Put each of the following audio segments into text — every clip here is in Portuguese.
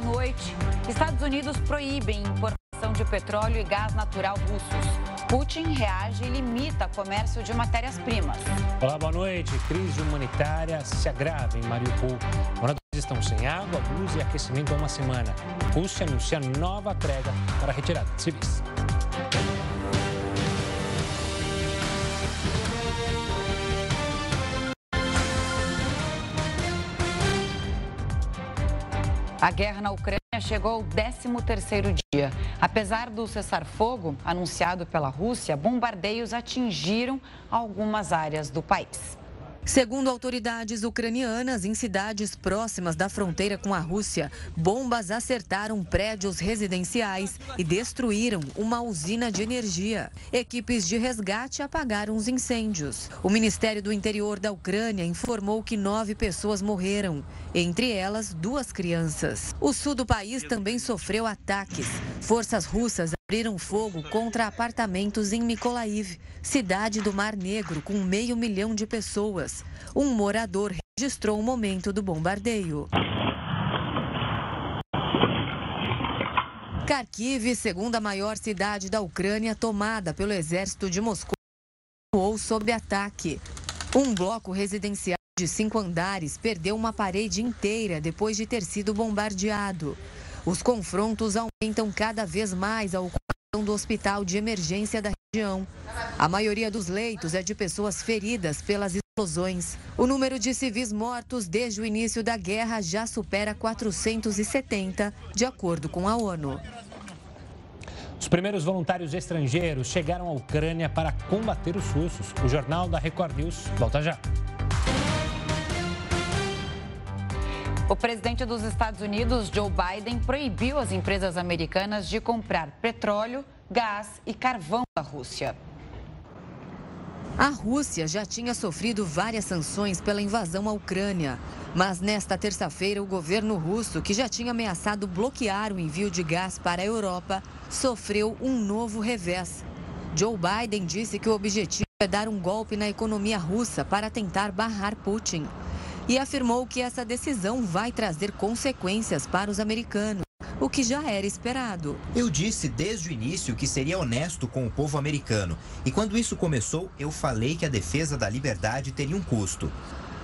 boa noite. Estados Unidos proíbem importação de petróleo e gás natural russos. Putin reage e limita comércio de matérias-primas. Olá, boa noite. Crise humanitária se agrava em Mariupol. Moradores estão sem água, luz e aquecimento há uma semana. Rússia anuncia nova trégua para retirada de civis. A guerra na Ucrânia chegou ao 13º dia. Apesar do cessar-fogo anunciado pela Rússia, bombardeios atingiram algumas áreas do país. Segundo autoridades ucranianas, em cidades próximas da fronteira com a Rússia, bombas acertaram prédios residenciais e destruíram uma usina de energia. Equipes de resgate apagaram os incêndios. O Ministério do Interior da Ucrânia informou que nove pessoas morreram, entre elas duas crianças. O sul do país também sofreu ataques. Forças russas abriram fogo contra apartamentos em Mykolaiv, cidade do Mar Negro com meio milhão de pessoas. Um morador registrou o momento do bombardeio. Kharkiv, segunda maior cidade da Ucrânia, tomada pelo exército de Moscou, ou sob ataque. Um bloco residencial de cinco andares perdeu uma parede inteira depois de ter sido bombardeado. Os confrontos aumentam cada vez mais a ocupação do hospital de emergência da região. A maioria dos leitos é de pessoas feridas pelas explosões. O número de civis mortos desde o início da guerra já supera 470, de acordo com a ONU. Os primeiros voluntários estrangeiros chegaram à Ucrânia para combater os russos. O jornal da Record News volta já. O presidente dos Estados Unidos, Joe Biden, proibiu as empresas americanas de comprar petróleo, gás e carvão da Rússia. A Rússia já tinha sofrido várias sanções pela invasão à Ucrânia. Mas nesta terça-feira, o governo russo, que já tinha ameaçado bloquear o envio de gás para a Europa, sofreu um novo revés. Joe Biden disse que o objetivo é dar um golpe na economia russa para tentar barrar Putin e afirmou que essa decisão vai trazer consequências para os americanos. O que já era esperado. Eu disse desde o início que seria honesto com o povo americano. E quando isso começou, eu falei que a defesa da liberdade teria um custo.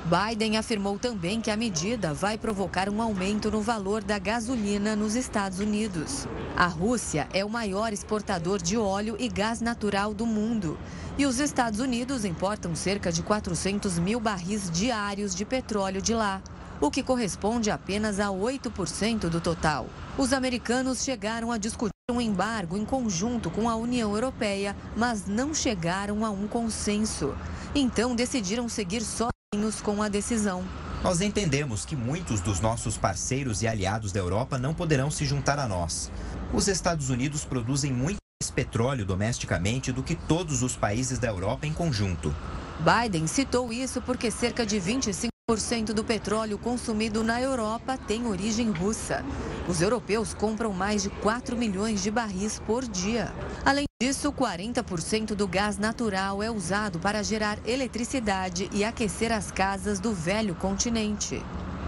Biden afirmou também que a medida vai provocar um aumento no valor da gasolina nos Estados Unidos. A Rússia é o maior exportador de óleo e gás natural do mundo. E os Estados Unidos importam cerca de 400 mil barris diários de petróleo de lá, o que corresponde apenas a 8% do total. Os americanos chegaram a discutir um embargo em conjunto com a União Europeia, mas não chegaram a um consenso. Então decidiram seguir só com a decisão. Nós entendemos que muitos dos nossos parceiros e aliados da Europa não poderão se juntar a nós. Os Estados Unidos produzem muito petróleo domesticamente do que todos os países da Europa em conjunto. Biden citou isso porque cerca de 25 cento do petróleo consumido na Europa tem origem russa. Os europeus compram mais de 4 milhões de barris por dia. Além disso, 40% do gás natural é usado para gerar eletricidade e aquecer as casas do velho continente.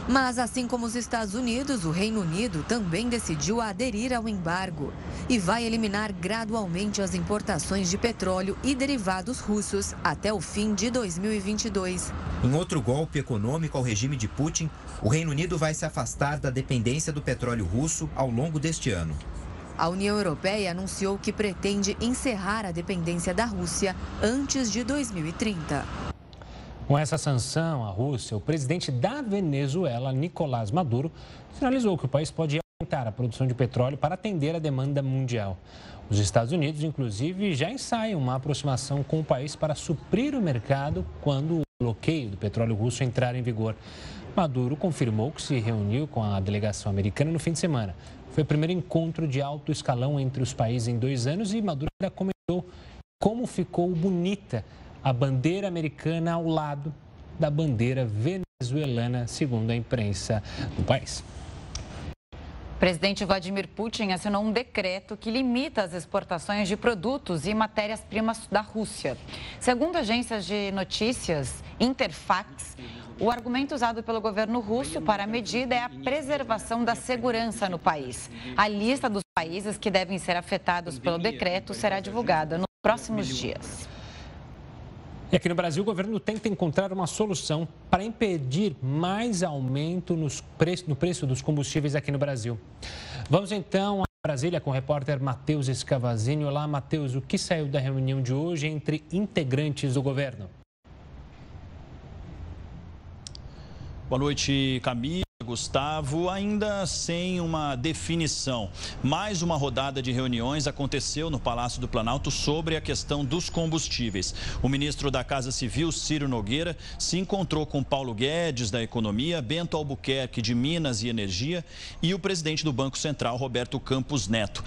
Mas, assim como os Estados Unidos, o Reino Unido também decidiu aderir ao embargo e vai eliminar gradualmente as importações de petróleo e derivados russos até o fim de 2022. Em outro golpe econômico ao regime de Putin, o Reino Unido vai se afastar da dependência do petróleo russo ao longo deste ano. A União Europeia anunciou que pretende encerrar a dependência da Rússia antes de 2030. Com essa sanção à Rússia, o presidente da Venezuela, Nicolás Maduro, sinalizou que o país pode aumentar a produção de petróleo para atender a demanda mundial. Os Estados Unidos, inclusive, já ensaiam uma aproximação com o país para suprir o mercado quando o bloqueio do petróleo russo entrar em vigor. Maduro confirmou que se reuniu com a delegação americana no fim de semana. Foi o primeiro encontro de alto escalão entre os países em dois anos e Maduro ainda comentou como ficou bonita a bandeira americana ao lado da bandeira venezuelana, segundo a imprensa do país. O presidente Vladimir Putin assinou um decreto que limita as exportações de produtos e matérias-primas da Rússia. Segundo agências de notícias Interfax, O argumento usado pelo governo russo para a medida é a preservação da segurança no país. A lista dos países que devem ser afetados pelo decreto será divulgada nos próximos dias. E aqui no Brasil, o governo tenta encontrar uma solução para impedir mais aumento nos no preço dos combustíveis aqui no Brasil. Vamos então a Brasília com o repórter Matheus Escavazini. Olá, Matheus. O que saiu da reunião de hoje entre integrantes do governo? Boa noite, Camila. Gustavo, ainda sem uma definição. Mais uma rodada de reuniões aconteceu no Palácio do Planalto sobre a questão dos combustíveis. O ministro da Casa Civil, Ciro Nogueira, se encontrou com Paulo Guedes, da Economia, Bento Albuquerque, de Minas e Energia, e o presidente do Banco Central, Roberto Campos Neto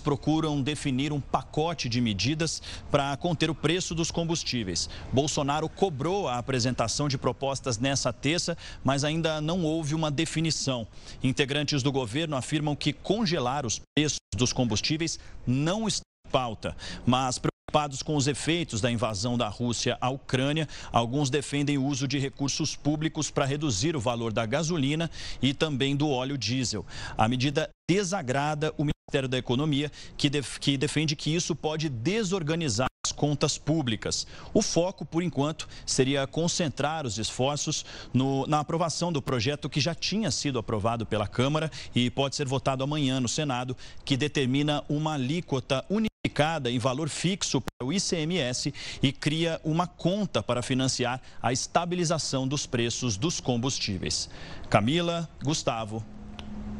procuram definir um pacote de medidas para conter o preço dos combustíveis. Bolsonaro cobrou a apresentação de propostas nessa terça, mas ainda não houve uma definição. Integrantes do governo afirmam que congelar os preços dos combustíveis não está em pauta, mas Preocupados com os efeitos da invasão da Rússia à Ucrânia, alguns defendem o uso de recursos públicos para reduzir o valor da gasolina e também do óleo diesel. A medida desagrada o Ministério da Economia, que, def que defende que isso pode desorganizar as contas públicas. O foco, por enquanto, seria concentrar os esforços no, na aprovação do projeto que já tinha sido aprovado pela Câmara e pode ser votado amanhã no Senado, que determina uma alíquota unificada em valor fixo para o ICMS e cria uma conta para financiar a estabilização dos preços dos combustíveis. Camila, Gustavo.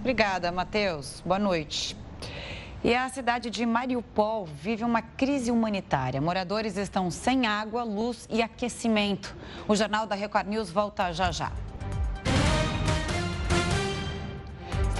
Obrigada, Matheus. Boa noite. E a cidade de Mariupol vive uma crise humanitária. Moradores estão sem água, luz e aquecimento. O Jornal da Record News volta já já.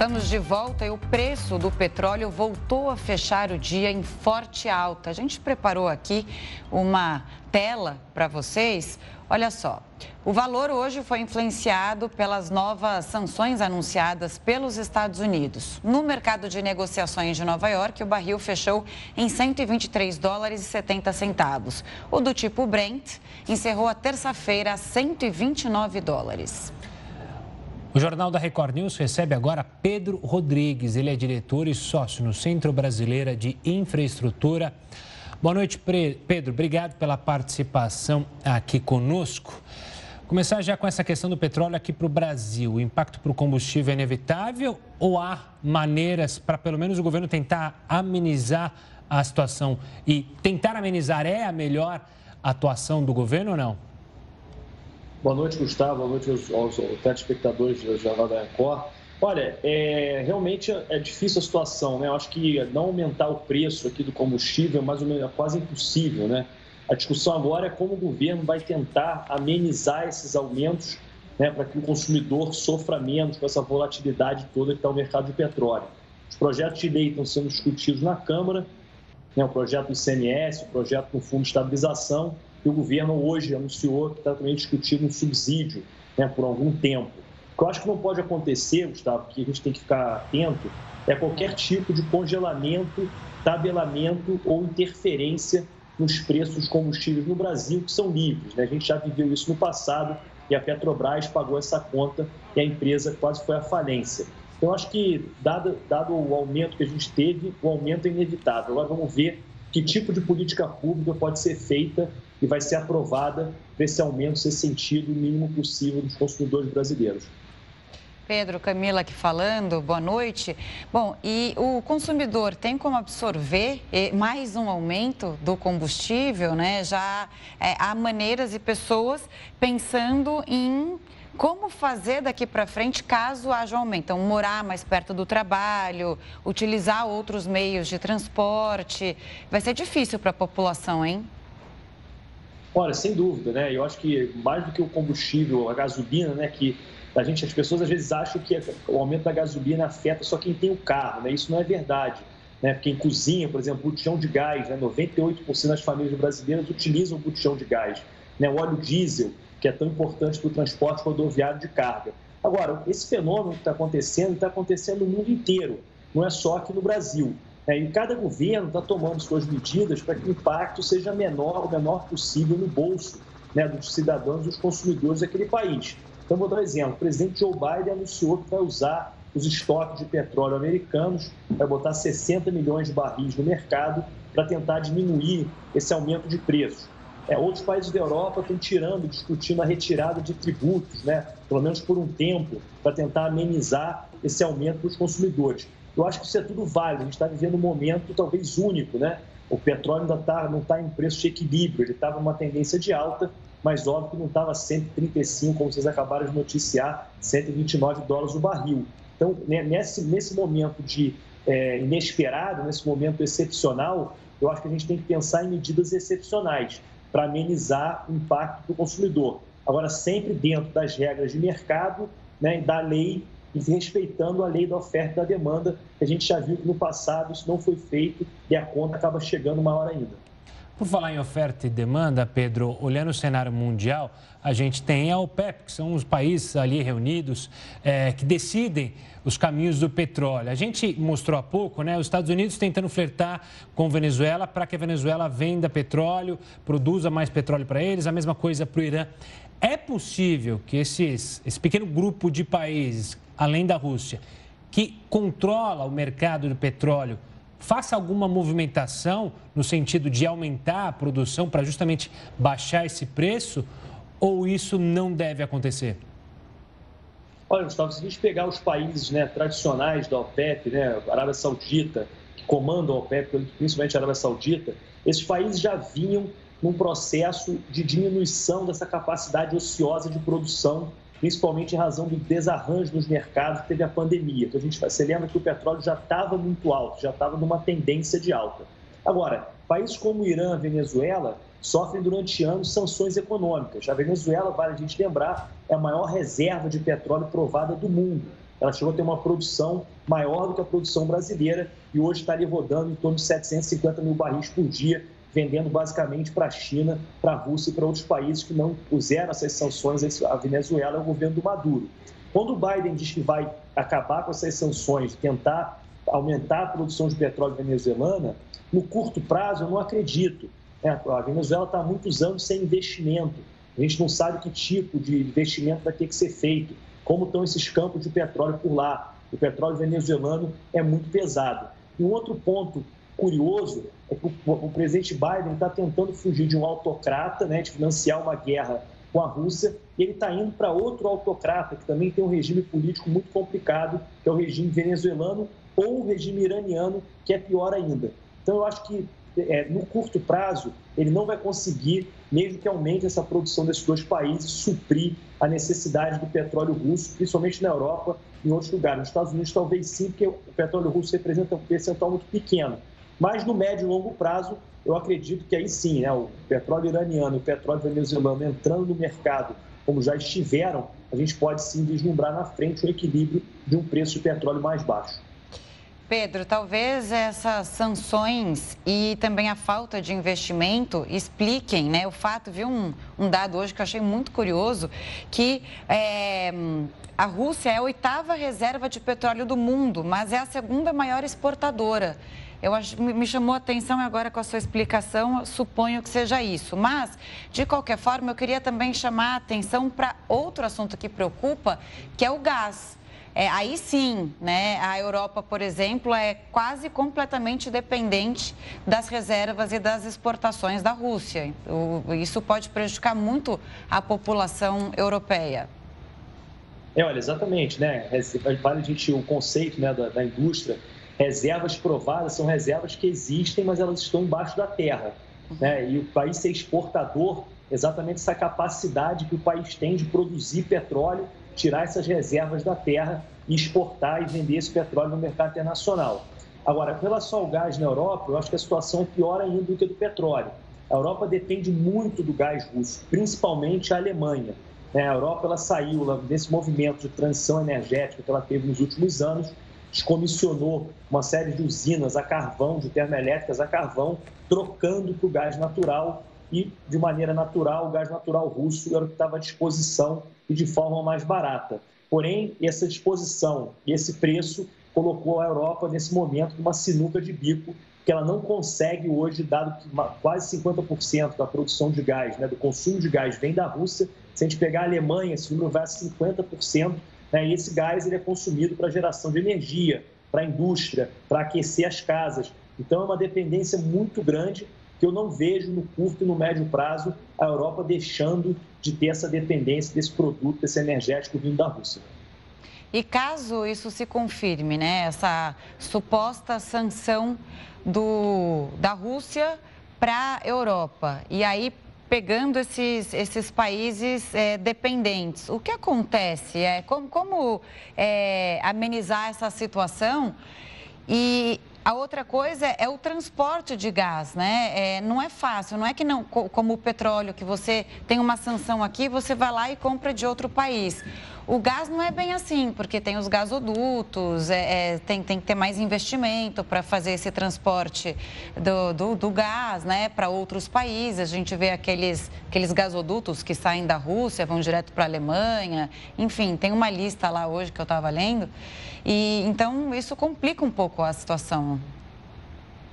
Estamos de volta e o preço do petróleo voltou a fechar o dia em forte alta. A gente preparou aqui uma tela para vocês. Olha só, o valor hoje foi influenciado pelas novas sanções anunciadas pelos Estados Unidos. No mercado de negociações de Nova York, o barril fechou em 123 dólares e 70 centavos. O do tipo Brent encerrou a terça-feira a 129 dólares. O Jornal da Record News recebe agora Pedro Rodrigues. Ele é diretor e sócio no Centro Brasileira de Infraestrutura. Boa noite, Pedro. Obrigado pela participação aqui conosco. Começar já com essa questão do petróleo aqui para o Brasil. O impacto para o combustível é inevitável ou há maneiras para pelo menos o governo tentar amenizar a situação? E tentar amenizar é a melhor atuação do governo ou não? Boa noite, Gustavo. Boa noite aos, aos, aos telespectadores da Jornal da Record. Olha, é, realmente é difícil a situação, né? Eu acho que não aumentar o preço aqui do combustível é mais ou menos é quase impossível, né? A discussão agora é como o governo vai tentar amenizar esses aumentos né, para que o consumidor sofra menos com essa volatilidade toda que está o mercado de petróleo. Os projetos de lei estão sendo discutidos na Câmara, né, o projeto do ICMS, o projeto do Fundo de Estabilização, e o governo hoje anunciou que está também discutindo um subsídio né, por algum tempo. O que eu acho que não pode acontecer, Gustavo, que a gente tem que ficar atento, é qualquer tipo de congelamento, tabelamento ou interferência nos preços dos combustíveis no Brasil, que são livres. Né? A gente já viveu isso no passado e a Petrobras pagou essa conta e a empresa quase foi à falência. Então, acho que, dado, dado o aumento que a gente teve, o aumento é inevitável. Agora vamos ver que tipo de política pública pode ser feita e vai ser aprovada para esse aumento ser sentido o mínimo possível dos consumidores brasileiros. Pedro, Camila aqui falando, boa noite. Bom, e o consumidor tem como absorver eh, mais um aumento do combustível, né? Já é, há maneiras e pessoas pensando em como fazer daqui para frente caso haja um aumento? Então, morar mais perto do trabalho, utilizar outros meios de transporte. Vai ser difícil para a população, hein? Olha, sem dúvida, né? Eu acho que mais do que o combustível, a gasolina, né? Que a gente, as pessoas às vezes acham que o aumento da gasolina afeta só quem tem o carro, né? Isso não é verdade. Né? Quem cozinha, por exemplo, botijão de gás, né? 98% das famílias brasileiras utilizam o botijão de gás. Né? O óleo diesel, que é tão importante para o transporte rodoviário de carga. Agora, esse fenômeno que está acontecendo, está acontecendo no mundo inteiro, não é só aqui no Brasil. É, e cada governo está tomando suas medidas para que o impacto seja menor, o menor possível no bolso né, dos cidadãos e dos consumidores daquele país. Então, vou dar um exemplo. O presidente Joe Biden anunciou que vai usar os estoques de petróleo americanos, vai botar 60 milhões de barris no mercado para tentar diminuir esse aumento de preços. É, outros países da Europa estão tirando, discutindo a retirada de tributos, né, pelo menos por um tempo, para tentar amenizar esse aumento para os consumidores. Eu acho que isso é tudo válido, a gente está vivendo um momento talvez único, né? O petróleo ainda tá, não está em preço de equilíbrio, ele estava numa tendência de alta, mas óbvio que não estava 135, como vocês acabaram de noticiar, 129 dólares o barril. Então, né, nesse, nesse momento de é, inesperado, nesse momento excepcional, eu acho que a gente tem que pensar em medidas excepcionais para amenizar o impacto para o consumidor. Agora, sempre dentro das regras de mercado né, da lei e respeitando a lei da oferta e da demanda, a gente já viu que no passado isso não foi feito e a conta acaba chegando uma hora ainda. Por falar em oferta e demanda, Pedro, olhando o cenário mundial, a gente tem a OPEP, que são os países ali reunidos é, que decidem os caminhos do petróleo. A gente mostrou há pouco, né, os Estados Unidos tentando flertar com Venezuela para que a Venezuela venda petróleo, produza mais petróleo para eles, a mesma coisa para o Irã. É possível que esses, esse pequeno grupo de países, além da Rússia, que controla o mercado do petróleo, faça alguma movimentação no sentido de aumentar a produção para justamente baixar esse preço? Ou isso não deve acontecer? Olha, Gustavo, se a gente pegar os países né, tradicionais da OPEP, né, Arábia Saudita, que comandam a OPEP, principalmente a Arábia Saudita, esses países já vinham num processo de diminuição dessa capacidade ociosa de produção principalmente em razão do desarranjo nos mercados que teve a pandemia. Então, a gente, você lembra que o petróleo já estava muito alto, já estava numa tendência de alta. Agora, países como Irã, Venezuela, sofrem durante anos sanções econômicas. A Venezuela, vale a gente lembrar, é a maior reserva de petróleo provada do mundo. Ela chegou a ter uma produção maior do que a produção brasileira e hoje está ali rodando em torno de 750 mil barris por dia, vendendo basicamente para a China, para a Rússia e para outros países que não puseram essas sanções a Venezuela, é o governo do Maduro. Quando o Biden diz que vai acabar com essas sanções, tentar aumentar a produção de petróleo venezuelana, no curto prazo eu não acredito. É, a Venezuela está há muitos anos sem investimento. A gente não sabe que tipo de investimento vai ter que ser feito, como estão esses campos de petróleo por lá. O petróleo venezuelano é muito pesado. E um outro ponto curioso é que o, presidente Biden está tentando fugir de um autocrata, né, de financiar uma guerra com a Rússia, e ele está indo para outro autocrata, que também tem um regime político muito complicado, que é o regime venezuelano ou o regime iraniano, que é pior ainda. Então, eu acho que é, no curto prazo, ele não vai conseguir, mesmo que aumente essa produção desses dois países, suprir a necessidade do petróleo russo, principalmente na Europa e em outros lugares. Nos Estados Unidos, talvez sim, porque o petróleo russo representa um percentual muito pequeno. Mas no médio e longo prazo, eu acredito que aí sim, né, o petróleo iraniano e o petróleo venezuelano entrando no mercado, como já estiveram, a gente pode sim vislumbrar na frente o equilíbrio de um preço de petróleo mais baixo. Pedro, talvez essas sanções e também a falta de investimento expliquem né, o fato, viu um, um dado hoje que eu achei muito curioso, que é, a Rússia é a oitava reserva de petróleo do mundo, mas é a segunda maior exportadora. Eu me chamou a atenção agora com a sua explicação, suponho que seja isso. Mas, de qualquer forma, eu queria também chamar a atenção para outro assunto que preocupa, que é o gás. É, aí sim, né, a Europa, por exemplo, é quase completamente dependente das reservas e das exportações da Rússia. O, isso pode prejudicar muito a população europeia. É, olha, exatamente, né? Vale a gente o conceito né, da, da indústria reservas provadas são reservas que existem, mas elas estão embaixo da terra. Né? E o país ser exportador, exatamente essa capacidade que o país tem de produzir petróleo, tirar essas reservas da terra e exportar e vender esse petróleo no mercado internacional. Agora, com relação ao gás na Europa, eu acho que a situação é pior ainda do que a do petróleo. A Europa depende muito do gás russo, principalmente a Alemanha. Né? A Europa ela saiu desse movimento de transição energética que ela teve nos últimos anos descomissionou uma série de usinas a carvão, de termoelétricas a carvão, trocando para o gás natural e, de maneira natural, o gás natural russo era o que estava à disposição e de forma mais barata. Porém, essa disposição e esse preço colocou a Europa, nesse momento, numa sinuca de bico, que ela não consegue hoje, dado que quase 50% da produção de gás, né, do consumo de gás vem da Rússia, Se a gente pegar a Alemanha, esse número vai a 50%, né? e esse gás ele é consumido para geração de energia, para a indústria, para aquecer as casas. Então, é uma dependência muito grande que eu não vejo no curto e no médio prazo a Europa deixando de ter essa dependência desse produto, desse energético vindo da Rússia. E caso isso se confirme, né, essa suposta sanção do, da Rússia para a Europa, e aí pegando esses, esses países é, dependentes, o que acontece? É, como como é, amenizar essa situação? E a outra coisa é o transporte de gás, né? É, não é fácil, não é que não, como o petróleo, que você tem uma sanção aqui, você vai lá e compra de outro país. O gás não é bem assim, porque tem os gasodutos, é, é, tem, tem que ter mais investimento para fazer esse transporte do, do, do gás né, para outros países. A gente vê aqueles, aqueles gasodutos que saem da Rússia, vão direto para a Alemanha. Enfim, tem uma lista lá hoje que eu estava lendo. E então isso complica um pouco a situação.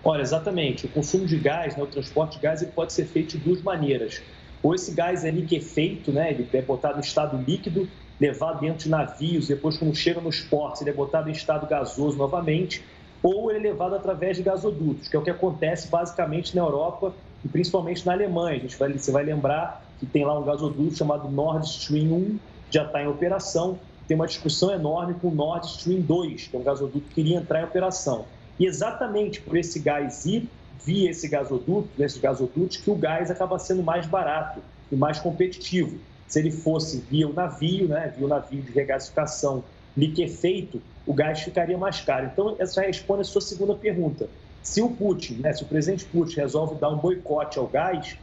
Olha, exatamente. O consumo de gás, né, o transporte de gás, ele pode ser feito de duas maneiras. Ou esse gás é liquefeito, né, ele é botado no estado líquido, levado dentro de navios, depois quando chega nos portos, ele é botado em estado gasoso novamente, ou ele é levado através de gasodutos, que é o que acontece basicamente na Europa e principalmente na Alemanha. A gente vai, você vai lembrar que tem lá um gasoduto chamado Nord Stream 1, já está em operação, tem uma discussão enorme com o Nord Stream 2, que é um gasoduto que iria entrar em operação. E exatamente por esse gás ir via esse gasoduto, nesses gasodutos, que o gás acaba sendo mais barato e mais competitivo. Se ele fosse via o navio, né, via o navio de regasificação liquefeito, o gás ficaria mais caro. Então, essa responde a sua segunda pergunta. Se o Putin, né, se o presidente Putin resolve dar um boicote ao gás,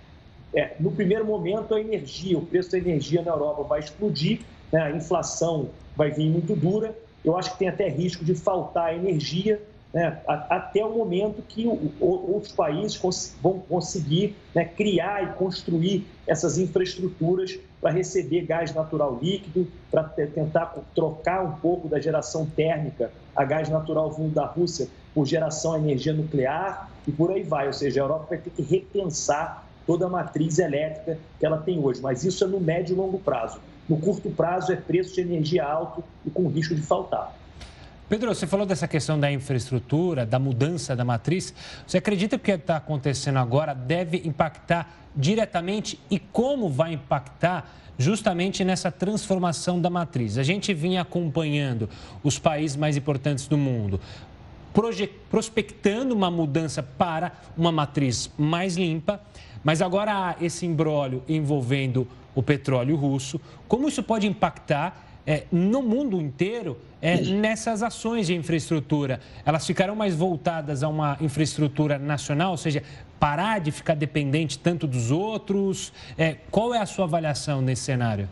é, no primeiro momento a energia, o preço da energia na Europa vai explodir né, a inflação vai vir muito dura. Eu acho que tem até risco de faltar energia né, até o momento que outros países vão conseguir né, criar e construir essas infraestruturas para receber gás natural líquido, para tentar trocar um pouco da geração térmica a gás natural vindo da Rússia por geração de energia nuclear e por aí vai. Ou seja, a Europa vai ter que repensar toda a matriz elétrica que ela tem hoje, mas isso é no médio e longo prazo. No curto prazo é preço de energia alto e com risco de faltar. Pedro, você falou dessa questão da infraestrutura, da mudança da matriz. Você acredita que o que está acontecendo agora deve impactar diretamente e como vai impactar justamente nessa transformação da matriz? A gente vinha acompanhando os países mais importantes do mundo, prospectando uma mudança para uma matriz mais limpa, mas agora há esse embrólio envolvendo o petróleo russo. Como isso pode impactar é, no mundo inteiro é, nessas ações de infraestrutura? Elas ficarão mais voltadas a uma infraestrutura nacional, ou seja, parar de ficar dependente tanto dos outros? É, qual é a sua avaliação nesse cenário?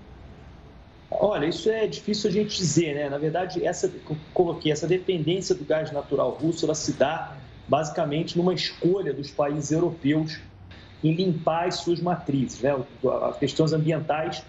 Olha, isso é difícil a gente dizer, né? Na verdade, essa coloquei essa dependência do gás natural russo, ela se dá basicamente numa escolha dos países europeus em limpar as suas matrizes, né? As questões ambientais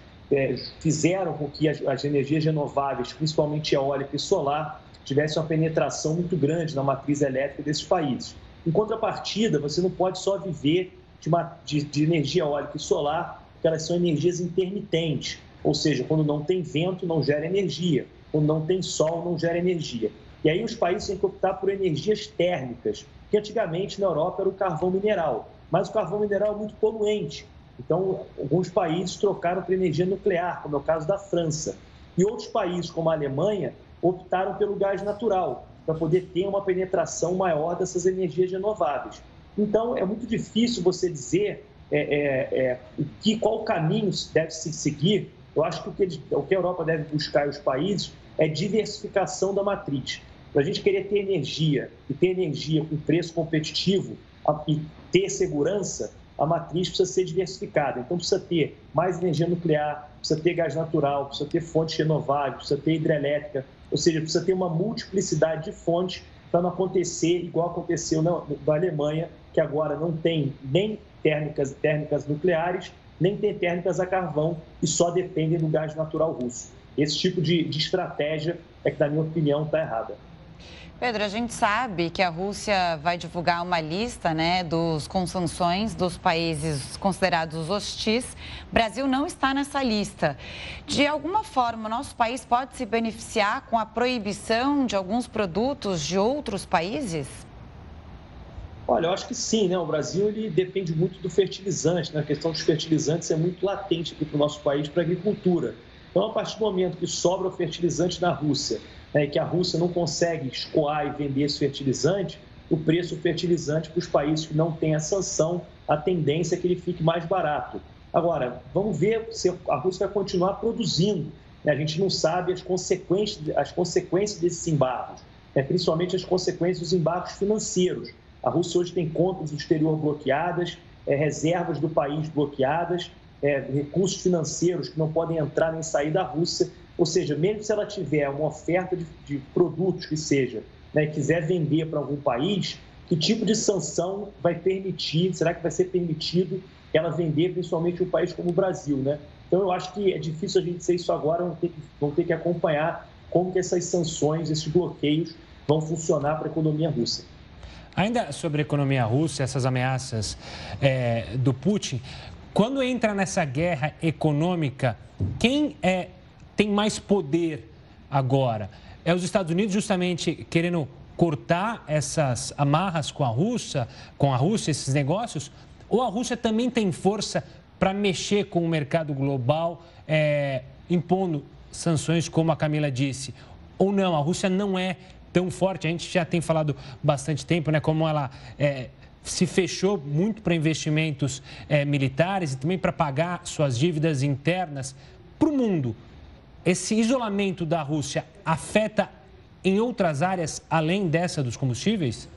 fizeram com que as, as, energias renováveis, principalmente eólica e solar, tivessem uma penetração muito grande na matriz elétrica desses países. Em contrapartida, você não pode só viver de, uma, de, de energia eólica e solar, porque elas são energias intermitentes, ou seja, quando não tem vento, não gera energia, quando não tem sol, não gera energia. E aí os países têm que optar por energias térmicas, que antigamente na Europa era o carvão mineral, mas o carvão mineral é muito poluente, então, alguns países trocaram para energia nuclear, como é o caso da França. E outros países, como a Alemanha, optaram pelo gás natural, para poder ter uma penetração maior dessas energias renováveis. Então, é muito difícil você dizer é, é, é, que, qual caminho deve se seguir. Eu acho que o, que o que a Europa deve buscar e os países é diversificação da matriz. Para a gente querer ter energia e ter energia com preço competitivo e ter segurança, a matriz precisa ser diversificada. Então, precisa ter mais energia nuclear, precisa ter gás natural, precisa ter fontes renováveis, precisa ter hidrelétrica, ou seja, precisa ter uma multiplicidade de fontes para não acontecer igual aconteceu na, na Alemanha, que agora não tem nem térmicas, térmicas nucleares, nem tem térmicas a carvão e só dependem do gás natural russo. Esse tipo de, de estratégia é que, na minha opinião, está errada. Pedro, a gente sabe que a Rússia vai divulgar uma lista né, dos, com sanções dos países considerados hostis. Brasil não está nessa lista. De alguma forma, o nosso país pode se beneficiar com a proibição de alguns produtos de outros países? Olha, eu acho que sim, né? O Brasil ele depende muito do fertilizante, né? A questão dos fertilizantes é muito latente aqui para o nosso país, para a agricultura. Então, a partir do momento que sobra o fertilizante na Rússia né, que a Rússia não consegue escoar e vender esse fertilizante, o preço do fertilizante para os países que não têm a sanção, a tendência é que ele fique mais barato. Agora, vamos ver se a Rússia vai continuar produzindo. Né? A gente não sabe as consequências, as consequências desses embargos, né? principalmente as consequências dos embargos financeiros. A Rússia hoje tem contas do exterior bloqueadas, é, reservas do país bloqueadas, é, recursos financeiros que não podem entrar nem sair da Rússia. Ou seja, mesmo se ela tiver uma oferta de, de produtos que seja, né, quiser vender para algum país, que tipo de sanção vai permitir, será que vai ser permitido ela vender principalmente um país como o Brasil, né? Então eu acho que é difícil a gente ser isso agora, vão ter que, vão ter que acompanhar como que essas sanções, esses bloqueios vão funcionar para a economia russa. Ainda sobre a economia russa, essas ameaças é, do Putin, quando entra nessa guerra econômica, quem é tem mais poder agora? É os Estados Unidos justamente querendo cortar essas amarras com a Rússia, com a Rússia, esses negócios? Ou a Rússia também tem força para mexer com o mercado global, é, impondo sanções, como a Camila disse? Ou não, a Rússia não é tão forte. A gente já tem falado bastante tempo, né? Como ela é, se fechou muito para investimentos é, militares e também para pagar suas dívidas internas para o mundo esse isolamento da Rússia afeta em outras áreas além dessa dos combustíveis?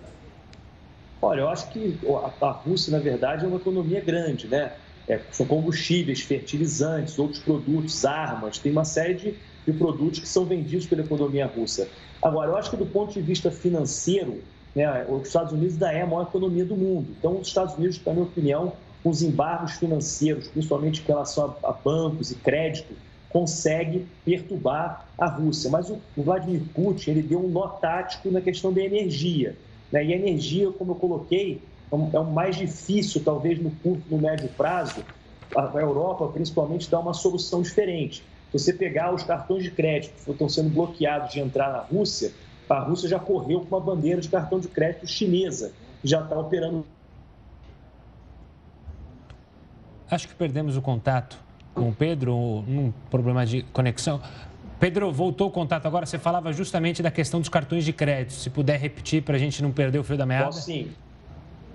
Olha, eu acho que a Rússia, na verdade, é uma economia grande, né? É, são combustíveis, fertilizantes, outros produtos, armas, tem uma série de, de produtos que são vendidos pela economia russa. Agora, eu acho que do ponto de vista financeiro, né, os Estados Unidos ainda é a maior economia do mundo. Então, os Estados Unidos, na minha opinião, com os embargos financeiros, principalmente em relação a, a bancos e crédito, consegue perturbar a Rússia. Mas o, Vladimir Putin ele deu um nó tático na questão da energia. Né? E a energia, como eu coloquei, é, é o mais difícil, talvez no curto, no médio prazo, a Europa, principalmente, dá uma solução diferente. Se você pegar os cartões de crédito que estão sendo bloqueados de entrar na Rússia, a Rússia já correu com uma bandeira de cartão de crédito chinesa, que já está operando. Acho que perdemos o contato com o Pedro, num problema de conexão. Pedro, voltou o contato agora. Você falava justamente da questão dos cartões de crédito. Se puder repetir para a gente não perder o fio da meada. Sim.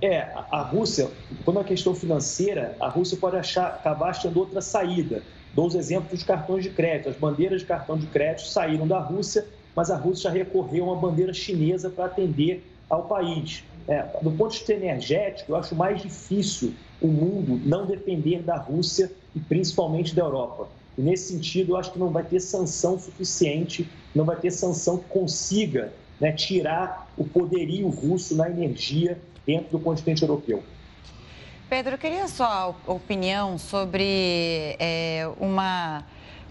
É, a Rússia, quando a questão financeira, a Rússia pode achar, acabar achando outra saída. Dou os exemplos dos cartões de crédito. As bandeiras de cartão de crédito saíram da Rússia, mas a Rússia recorreu a uma bandeira chinesa para atender ao país. É, do ponto de vista energético, eu acho mais difícil o mundo não depender da Rússia e principalmente da Europa. E nesse sentido, eu acho que não vai ter sanção suficiente, não vai ter sanção que consiga né, tirar o poderio russo na energia dentro do continente europeu. Pedro, eu queria só a opinião sobre é, uma,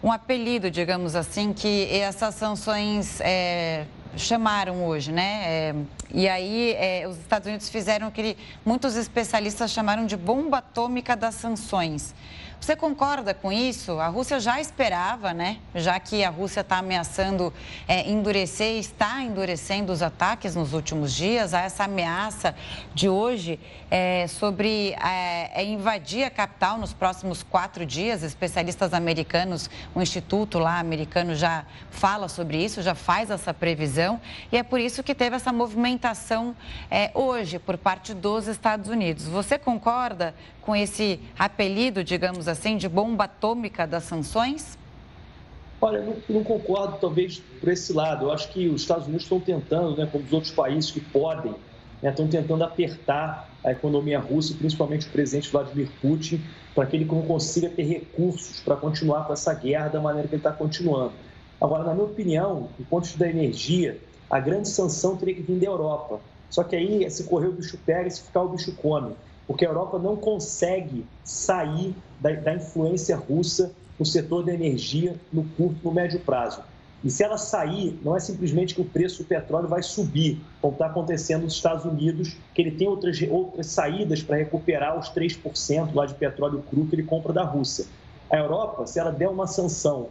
um apelido, digamos assim, que essas sanções é, chamaram hoje, né? É, e aí é, os Estados Unidos fizeram o que muitos especialistas chamaram de bomba atômica das sanções. Você concorda com isso? A Rússia já esperava, né? Já que a Rússia está ameaçando é, endurecer, está endurecendo os ataques nos últimos dias, há essa ameaça de hoje é, sobre é, é invadir a capital nos próximos quatro dias. Especialistas americanos, o instituto lá americano já fala sobre isso, já faz essa previsão. E é por isso que teve essa movimentação é, hoje por parte dos Estados Unidos. Você concorda com esse apelido, digamos assim, de bomba atômica das sanções? Olha, não, não, concordo, talvez, por esse lado. Eu acho que os Estados Unidos estão tentando, né, como os outros países que podem, né, estão tentando apertar a economia russa, principalmente o presidente Vladimir Putin, para que ele não consiga ter recursos para continuar com essa guerra da maneira que ele está continuando. Agora, na minha opinião, do ponto de vista da energia, a grande sanção teria que vir da Europa. Só que aí, se correr o bicho pega, se ficar o bicho come porque a Europa não consegue sair da, da influência russa no setor da energia no curto e no médio prazo. E se ela sair, não é simplesmente que o preço do petróleo vai subir, como está acontecendo nos Estados Unidos, que ele tem outras, outras saídas para recuperar os 3% lá de petróleo cru que ele compra da Rússia. A Europa, se ela der uma sanção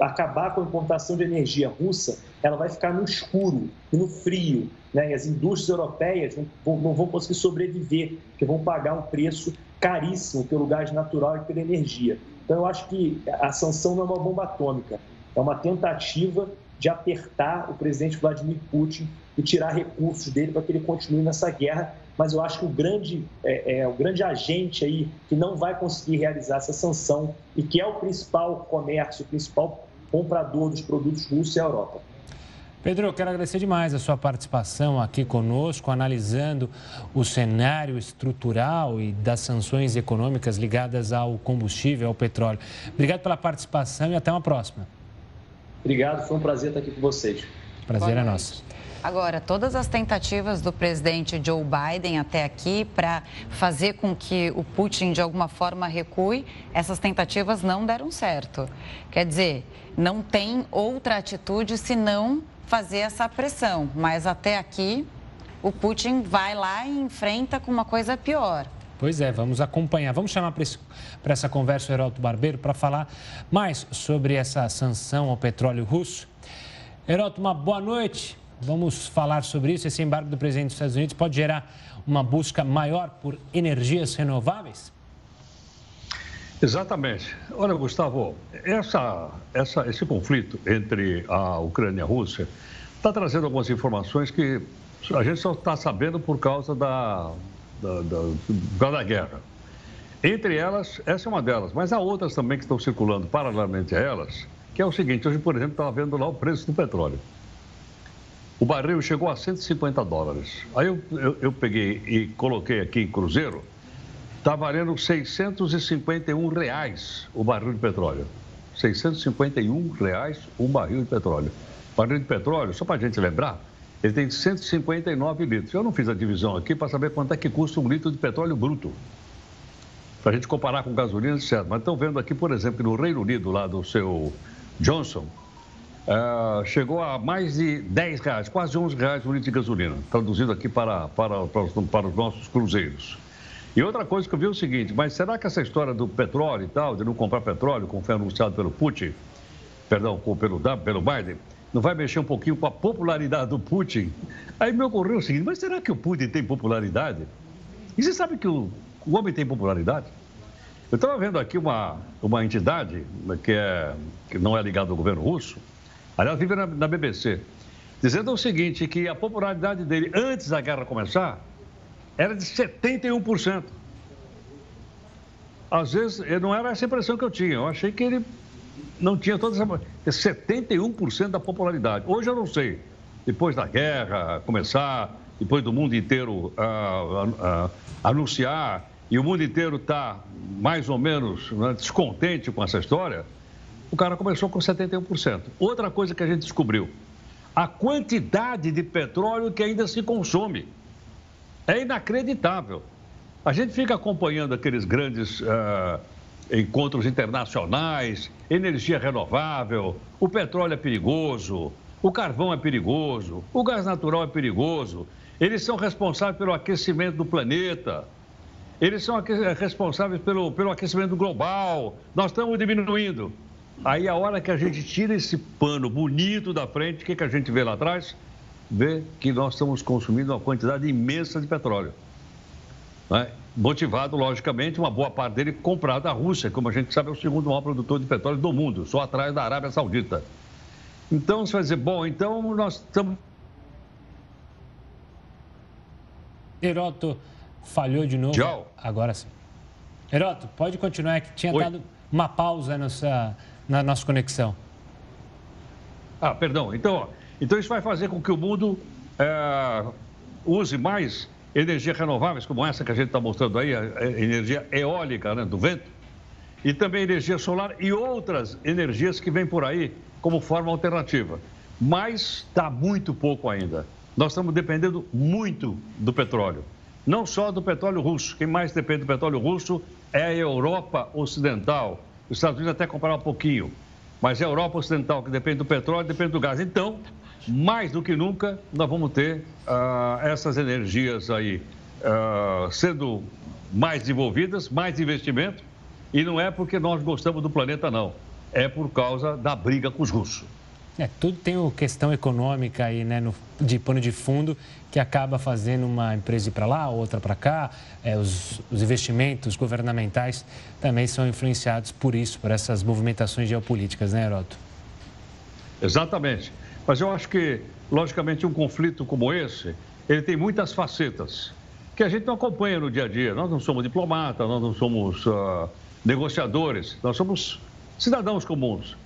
acabar com a importação de energia russa, ela vai ficar no escuro e no frio. Né? E as indústrias europeias não, não vão conseguir sobreviver, porque vão pagar um preço caríssimo pelo gás natural e pela energia. Então, eu acho que a sanção não é uma bomba atômica, é uma tentativa de apertar o presidente Vladimir Putin e tirar recursos dele para que ele continue nessa guerra. Mas eu acho que o grande, é, é, o grande agente aí que não vai conseguir realizar essa sanção e que é o principal comércio, o principal comprador dos produtos russos é a Europa. Pedro, eu quero agradecer demais a sua participação aqui conosco, analisando o cenário estrutural e das sanções econômicas ligadas ao combustível, ao petróleo. Obrigado pela participação e até uma próxima. Obrigado, foi um prazer estar aqui com vocês. Prazer é nosso. Agora, todas as tentativas do presidente Joe Biden até aqui para fazer com que o Putin de alguma forma recue, essas tentativas não deram certo. Quer dizer, não tem outra atitude senão fazer essa pressão. Mas até aqui, o Putin vai lá e enfrenta com uma coisa pior. Pois é, vamos acompanhar. Vamos chamar para essa conversa o Heraldo Barbeiro para falar mais sobre essa sanção ao petróleo russo. Heraldo, uma boa noite. Vamos falar sobre isso. Esse embargo do presidente dos Estados Unidos pode gerar uma busca maior por energias renováveis? Exatamente. Olha, Gustavo, essa, essa, esse conflito entre a Ucrânia e a Rússia está trazendo algumas informações que a gente só está sabendo por causa da, da, da, da guerra. Entre elas, essa é uma delas, mas há outras também que estão circulando paralelamente a elas, que é o seguinte, hoje, por exemplo, estava vendo lá o preço do petróleo. O barril chegou a 150 dólares. Aí eu, eu, eu peguei e coloquei aqui em cruzeiro, está valendo 651 reais o barril de petróleo. 651 reais um barril de petróleo. Barril de petróleo, só para a gente lembrar, ele tem 159 litros. Eu não fiz a divisão aqui para saber quanto é que custa um litro de petróleo bruto. Para a gente comparar com gasolina, certo. Mas estão vendo aqui, por exemplo, no Reino Unido, lá do seu Johnson, uh, chegou a mais de 10 reais, quase 11 reais um litro de gasolina, traduzindo aqui para, para, para, os, para os nossos cruzeiros. E outra coisa que eu vi é o seguinte, mas será que essa história do petróleo e tal, de não comprar petróleo, como foi anunciado pelo Putin, perdão, pelo, pelo Biden, não vai mexer um pouquinho com a popularidade do Putin? Aí me ocorreu o seguinte, mas será que o Putin tem popularidade? E você sabe que o, o homem tem popularidade? Eu estava vendo aqui uma, uma entidade que, é, que não é ligada ao governo russo, aliás, vive na, na BBC, dizendo o seguinte, que a popularidade dele antes da guerra começar era de 71%. Às vezes, não era essa impressão que eu tinha. Eu achei que ele não tinha toda essa. 71% da popularidade. Hoje eu não sei. Depois da guerra começar, depois do mundo inteiro uh, uh, anunciar e o mundo inteiro está mais ou menos né, descontente com essa história, o cara começou com 71%. Outra coisa que a gente descobriu: a quantidade de petróleo que ainda se consome. É inacreditável. A gente fica acompanhando aqueles grandes. Uh, encontros internacionais, energia renovável, o petróleo é perigoso, o carvão é perigoso, o gás natural é perigoso. Eles são responsáveis pelo aquecimento do planeta. Eles são responsáveis pelo, pelo aquecimento global. Nós estamos diminuindo. Aí, a hora que a gente tira esse pano bonito da frente, o que, que a gente vê lá atrás? Vê que nós estamos consumindo uma quantidade imensa de petróleo. Né? motivado, logicamente, uma boa parte dele comprado da Rússia, como a gente sabe, é o segundo maior produtor de petróleo do mundo, só atrás da Arábia Saudita. Então, você vai dizer, bom, então nós estamos. Heroto falhou de novo. Tchau. Agora sim. Heroto, pode continuar, que tinha Oi. dado uma pausa nessa, na nossa conexão. Ah, perdão. Então, então isso vai fazer com que o mundo é, use mais energias renováveis, como essa que a gente está mostrando aí, a energia eólica né, do vento, e também energia solar e outras energias que vêm por aí como forma alternativa. Mas está muito pouco ainda. Nós estamos dependendo muito do petróleo. Não só do petróleo russo. Quem mais depende do petróleo russo é a Europa Ocidental. Os Estados Unidos até comprar um pouquinho. mas é a Europa Ocidental que depende do petróleo, depende do gás. Então, mais do que nunca, nós vamos ter uh, essas energias aí uh, sendo mais desenvolvidas, mais investimento, e não é porque nós gostamos do planeta, não. É por causa da briga com os russos. É, tudo tem uma questão econômica aí, né, no, de pano de fundo, que acaba fazendo uma empresa ir para lá, outra para cá. É, os, os, investimentos governamentais também são influenciados por isso, por essas movimentações geopolíticas, né, Heroto? Exatamente. Mas eu acho que, logicamente, um conflito como esse, ele tem muitas facetas que a gente não acompanha no dia a dia. Nós não somos diplomatas, nós não somos uh, negociadores, nós somos cidadãos comuns.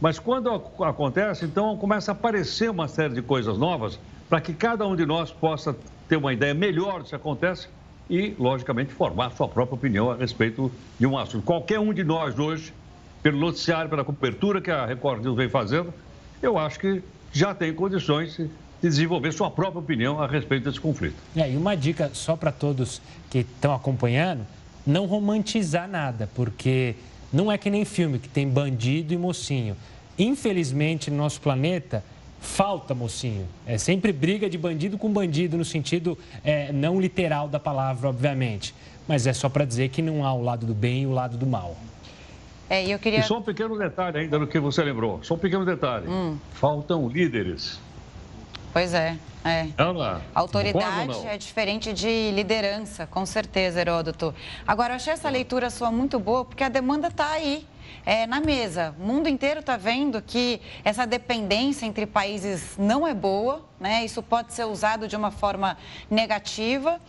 Mas quando acontece, então começa a aparecer uma série de coisas novas para que cada um de nós possa ter uma ideia melhor do que acontece e, logicamente, formar sua própria opinião a respeito de um assunto. Qualquer um de nós hoje, pelo noticiário, pela cobertura que a Record News vem fazendo, eu acho que já tem condições de desenvolver sua própria opinião a respeito desse conflito. É, e uma dica só para todos que estão acompanhando, não romantizar nada, porque não é que nem filme que tem bandido e mocinho. Infelizmente, no nosso planeta, falta mocinho. É sempre briga de bandido com bandido, no sentido é, não literal da palavra, obviamente. Mas é só para dizer que não há o lado do bem e o lado do mal. É, eu queria... E só um pequeno detalhe ainda no que você lembrou. Só um pequeno detalhe. Hum. Faltam líderes. Pois é. É. Ela, Autoridade é diferente de liderança, com certeza, Heródoto. Agora, eu achei essa leitura sua muito boa, porque a demanda está aí. É, na mesa. O mundo inteiro está vendo que essa dependência entre países não é boa, né? Isso pode ser usado de uma forma negativa.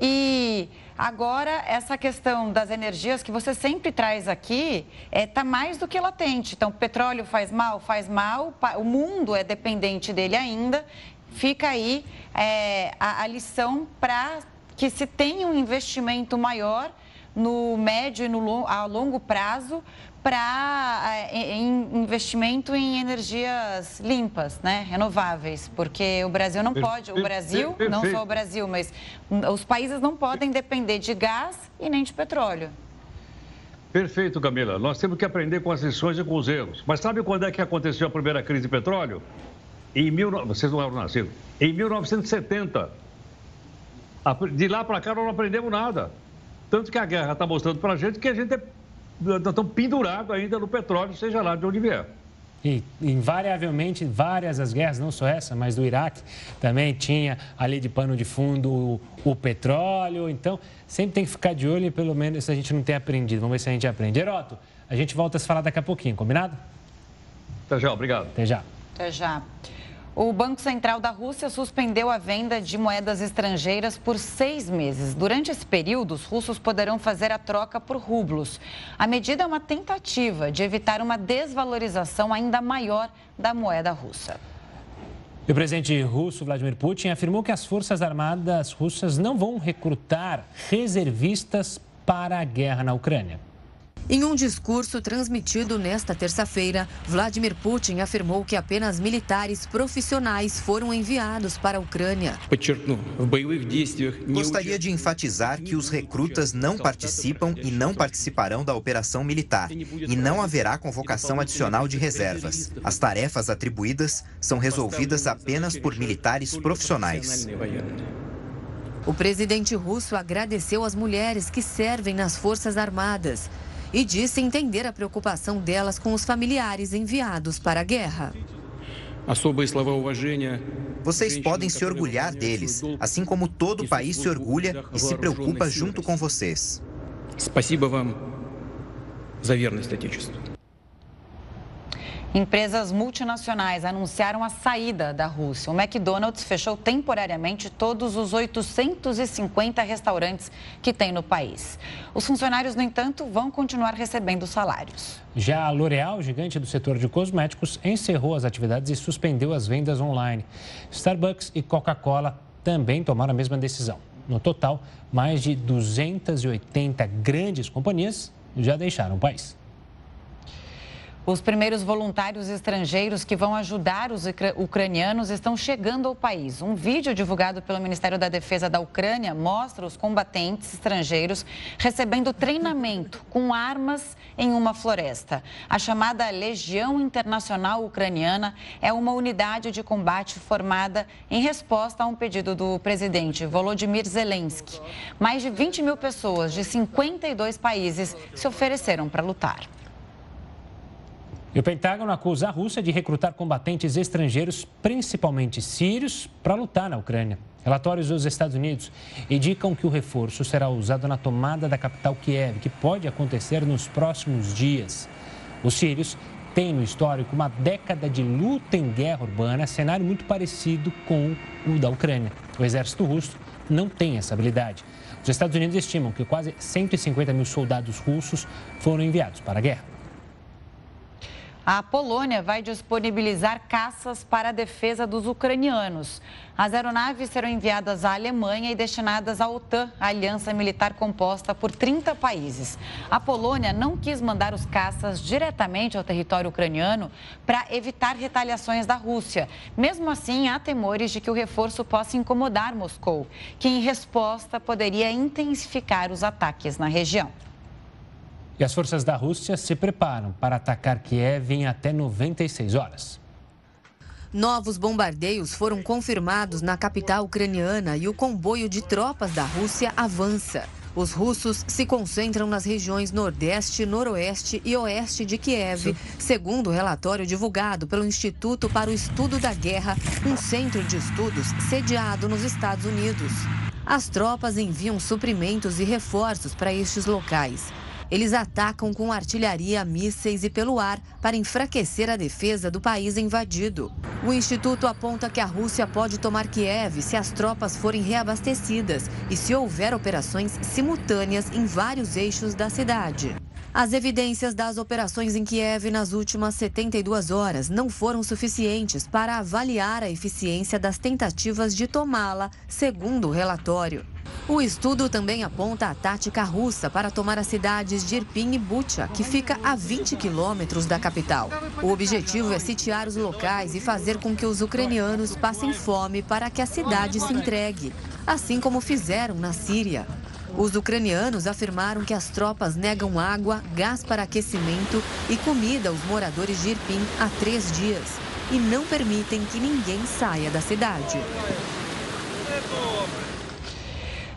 E agora, essa questão das energias que você sempre traz aqui está é, tá mais do que latente. Então, petróleo faz mal? Faz mal. O mundo é dependente dele ainda fica aí é, a, a lição para que se tenha um investimento maior no médio e no a longo prazo para é, investimento em energias limpas, né, renováveis, porque o Brasil não pode, o Brasil, não só o Brasil, mas os países não podem depender de gás e nem de petróleo. Perfeito, Camila. Nós temos que aprender com as lições e com os erros. Mas sabe quando é que aconteceu a primeira crise de petróleo? Em mil, vocês não eram nascidos. Em 1970. De lá para cá nós não aprendemos nada. Tanto que a guerra está mostrando para a gente que a gente é, estão pendurado ainda no petróleo, seja lá de onde vier. E, invariavelmente, várias as guerras, não só essa, mas do Iraque, também tinha ali de pano de fundo o, o petróleo. Então, sempre tem que ficar de olho e pelo menos se a gente não tem aprendido. Vamos ver se a gente aprende. Heroto, a gente volta a se falar daqui a pouquinho, combinado? Até já, obrigado. Até já. Até já. O Banco Central da Rússia suspendeu a venda de moedas estrangeiras por seis meses. Durante esse período, os russos poderão fazer a troca por rublos. A medida é uma tentativa de evitar uma desvalorização ainda maior da moeda russa. o presidente russo Vladimir Putin afirmou que as Forças Armadas russas não vão recrutar reservistas para a guerra na Ucrânia. Em um discurso transmitido nesta terça-feira, Vladimir Putin afirmou que apenas militares profissionais foram enviados para a Ucrânia. Gostaria de enfatizar que os recrutas não participam e não participarão da operação militar e não haverá convocação adicional de reservas. As tarefas atribuídas são resolvidas apenas por militares profissionais. O presidente russo agradeceu as mulheres que servem nas Forças Armadas e disse entender a preocupação delas com os familiares enviados para a guerra. Vocês podem se orgulhar deles, assim como todo o país se orgulha e se preocupa junto com vocês. Спасибо вам за верность Отечеству. Empresas multinacionais anunciaram a saída da Rússia. O McDonald's fechou temporariamente todos os 850 restaurantes que tem no país. Os funcionários, no entanto, vão continuar recebendo salários. Já a L'Oréal, gigante do setor de cosméticos, encerrou as atividades e suspendeu as vendas online. Starbucks e Coca-Cola também tomaram a mesma decisão. No total, mais de 280 grandes companhias já deixaram o país. Os primeiros voluntários estrangeiros que vão ajudar os ucranianos estão chegando ao país. Um vídeo divulgado pelo Ministério da Defesa da Ucrânia mostra os combatentes estrangeiros recebendo treinamento com armas em uma floresta. A chamada Legião Internacional Ucraniana é uma unidade de combate formada em resposta a um pedido do presidente Volodymyr Zelensky. Mais de 20 mil pessoas de 52 países se ofereceram para lutar. E o Pentágono acusa a Rússia de recrutar combatentes estrangeiros, principalmente sírios, para lutar na Ucrânia. Relatórios dos Estados Unidos indicam que o reforço será usado na tomada da capital Kiev, que pode acontecer nos próximos dias. Os sírios têm no histórico uma década de luta em guerra urbana, cenário muito parecido com o da Ucrânia. O exército russo não tem essa habilidade. Os Estados Unidos estimam que quase 150 mil soldados russos foram enviados para a guerra. A Polônia vai disponibilizar caças para a defesa dos ucranianos. As aeronaves serão enviadas à Alemanha e destinadas à OTAN, aliança militar composta por 30 países. A Polônia não quis mandar os caças diretamente ao território ucraniano para evitar retaliações da Rússia. Mesmo assim, há temores de que o reforço possa incomodar Moscou, que em resposta poderia intensificar os ataques na região. E as forças da Rússia se preparam para atacar Kiev em até 96 horas. Novos bombardeios foram confirmados na capital ucraniana e o comboio de tropas da Rússia avança. Os russos se concentram nas regiões Nordeste, Noroeste e Oeste de Kiev, segundo o relatório divulgado pelo Instituto para o Estudo da Guerra, um centro de estudos sediado nos Estados Unidos. As tropas enviam suprimentos e reforços para estes locais. Eles atacam com artilharia, mísseis e pelo ar para enfraquecer a defesa do país invadido. O instituto aponta que a Rússia pode tomar Kiev se as tropas forem reabastecidas e se houver operações simultâneas em vários eixos da cidade. As evidências das operações em Kiev nas últimas 72 horas não foram suficientes para avaliar a eficiência das tentativas de tomá-la, segundo o relatório. O estudo também aponta a tática russa para tomar as cidades de Irpin e Bucha, que fica a 20 quilômetros da capital. O objetivo é sitiar os locais e fazer com que os ucranianos passem fome para que a cidade se entregue, assim como fizeram na Síria. Os ucranianos afirmaram que as tropas negam água, gás para aquecimento e comida aos moradores de Irpin há três dias e não permitem que ninguém saia da cidade.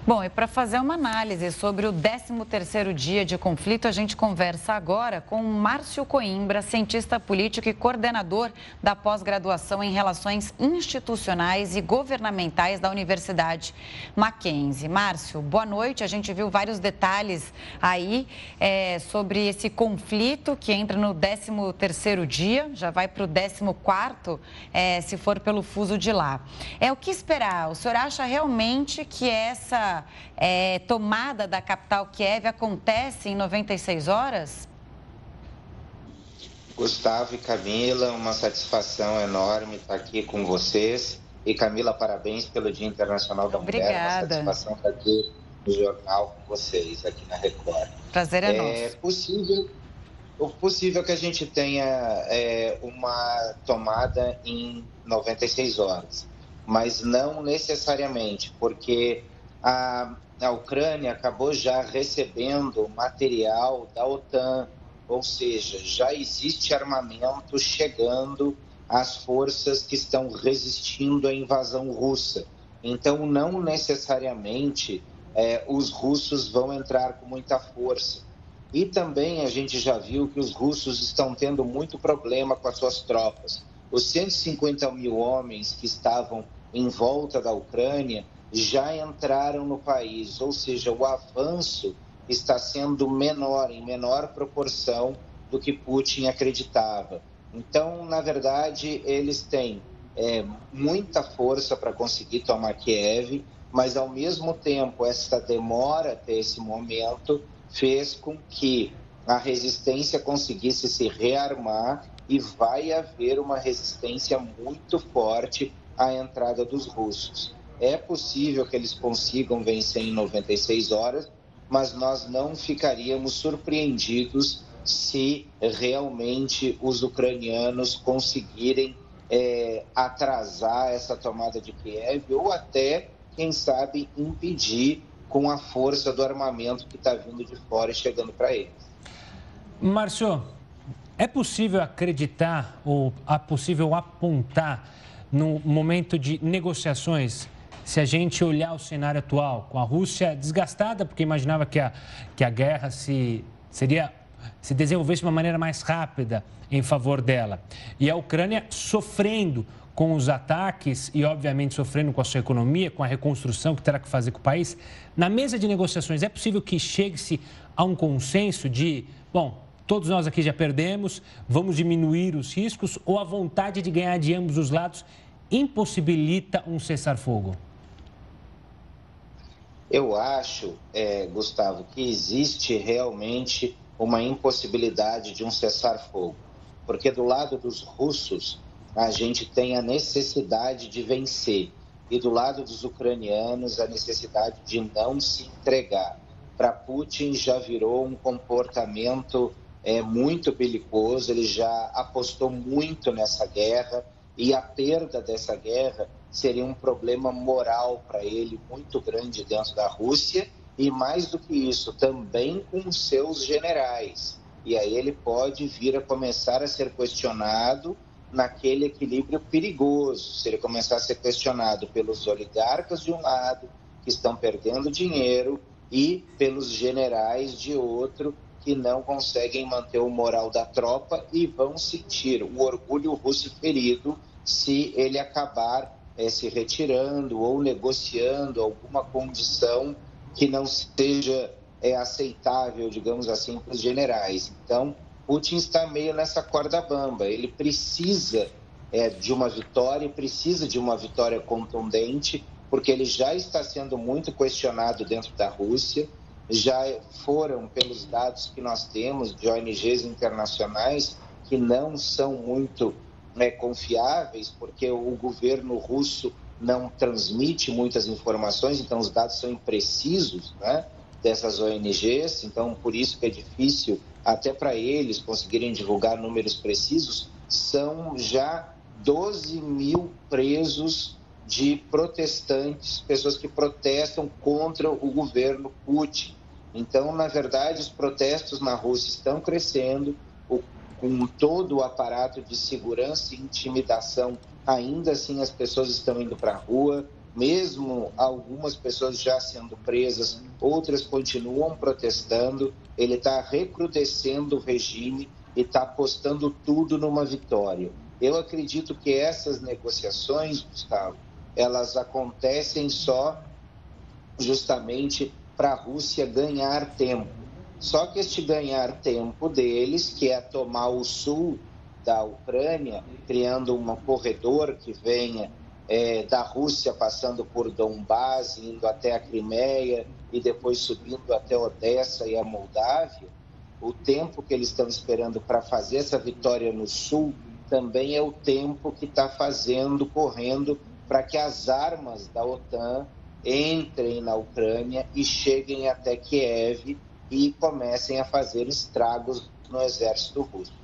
Bom, e para fazer uma análise sobre o 13º dia de conflito, a gente conversa agora com Márcio Coimbra, cientista político e coordenador da pós-graduação em Relações Institucionais e Governamentais da Universidade Mackenzie. Márcio, boa noite. A gente viu vários detalhes aí é, sobre esse conflito que entra no 13º dia, já vai para o 14º, é, se for pelo fuso de lá. É o que esperar? O senhor acha realmente que essa é, tomada da capital Kiev acontece em 96 horas? Gustavo e Camila, uma satisfação enorme estar aqui com vocês. E Camila, parabéns pelo Dia Internacional da Obrigada. Mulher. Uma satisfação estar aqui no jornal com vocês, aqui na Record. Prazer é, é nosso. Possível, possível que a gente tenha é, uma tomada em 96 horas, mas não necessariamente, porque a, a Ucrânia acabou já recebendo material da OTAN, ou seja, já existe armamento chegando às forças que estão resistindo à invasão russa. Então, não necessariamente é, os russos vão entrar com muita força. E também a gente já viu que os russos estão tendo muito problema com as suas tropas. Os 150 mil homens que estavam em volta da Ucrânia já entraram no país, ou seja, o avanço está sendo menor, em menor proporção do que Putin acreditava. Então, na verdade, eles têm é, muita força para conseguir tomar Kiev, mas ao mesmo tempo, essa demora até esse momento fez com que a resistência conseguisse se rearmar e vai haver uma resistência muito forte à entrada dos russos. É possível que eles consigam vencer em 96 horas, mas nós não ficaríamos surpreendidos se realmente os ucranianos conseguirem é, atrasar essa tomada de Kiev ou até, quem sabe, impedir com a força do armamento que está vindo de fora e chegando para eles. Márcio, é possível acreditar ou é possível apontar no momento de negociações se a gente olhar o cenário atual, com a Rússia desgastada, porque imaginava que a, que a guerra se, seria, se desenvolvesse de uma maneira mais rápida em favor dela, e a Ucrânia sofrendo com os ataques e, obviamente, sofrendo com a sua economia, com a reconstrução que terá que fazer com o país, na mesa de negociações, é possível que chegue-se a um consenso de, bom, todos nós aqui já perdemos, vamos diminuir os riscos, ou a vontade de ganhar de ambos os lados impossibilita um cessar-fogo? Eu acho, é, Gustavo, que existe realmente uma impossibilidade de um cessar-fogo, porque do lado dos russos a gente tem a necessidade de vencer e do lado dos ucranianos a necessidade de não se entregar. Para Putin já virou um comportamento é, muito belicoso, ele já apostou muito nessa guerra e a perda dessa guerra seria um problema moral para ele muito grande dentro da Rússia e mais do que isso, também com seus generais. E aí ele pode vir a começar a ser questionado naquele equilíbrio perigoso, se ele começar a ser questionado pelos oligarcas de um lado, que estão perdendo dinheiro, e pelos generais de outro, que não conseguem manter o moral da tropa e vão sentir o orgulho russo ferido se ele acabar é, se retirando ou negociando alguma condição que não seja é, aceitável, digamos assim, para os generais. Então, Putin está meio nessa corda bamba. Ele precisa é, de uma vitória, precisa de uma vitória contundente, porque ele já está sendo muito questionado dentro da Rússia. Já foram, pelos dados que nós temos de ONGs internacionais, que não são muito né, confiáveis, porque o governo russo não transmite muitas informações, então os dados são imprecisos né, dessas ONGs, então por isso que é difícil até para eles conseguirem divulgar números precisos, são já 12 mil presos de protestantes, pessoas que protestam contra o governo Putin. Então, na verdade, os protestos na Rússia estão crescendo, com todo o aparato de segurança e intimidação, ainda assim as pessoas estão indo para a rua, mesmo algumas pessoas já sendo presas, outras continuam protestando. Ele está recrudescendo o regime e está apostando tudo numa vitória. Eu acredito que essas negociações, Gustavo, elas acontecem só justamente para a Rússia ganhar tempo só que este ganhar tempo deles, que é tomar o sul da Ucrânia, criando um corredor que venha é, da Rússia, passando por Donbass, indo até a Crimeia e depois subindo até Odessa e a Moldávia, o tempo que eles estão esperando para fazer essa vitória no sul também é o tempo que está fazendo, correndo, para que as armas da OTAN entrem na Ucrânia e cheguem até Kiev e comecem a fazer estragos no exército russo.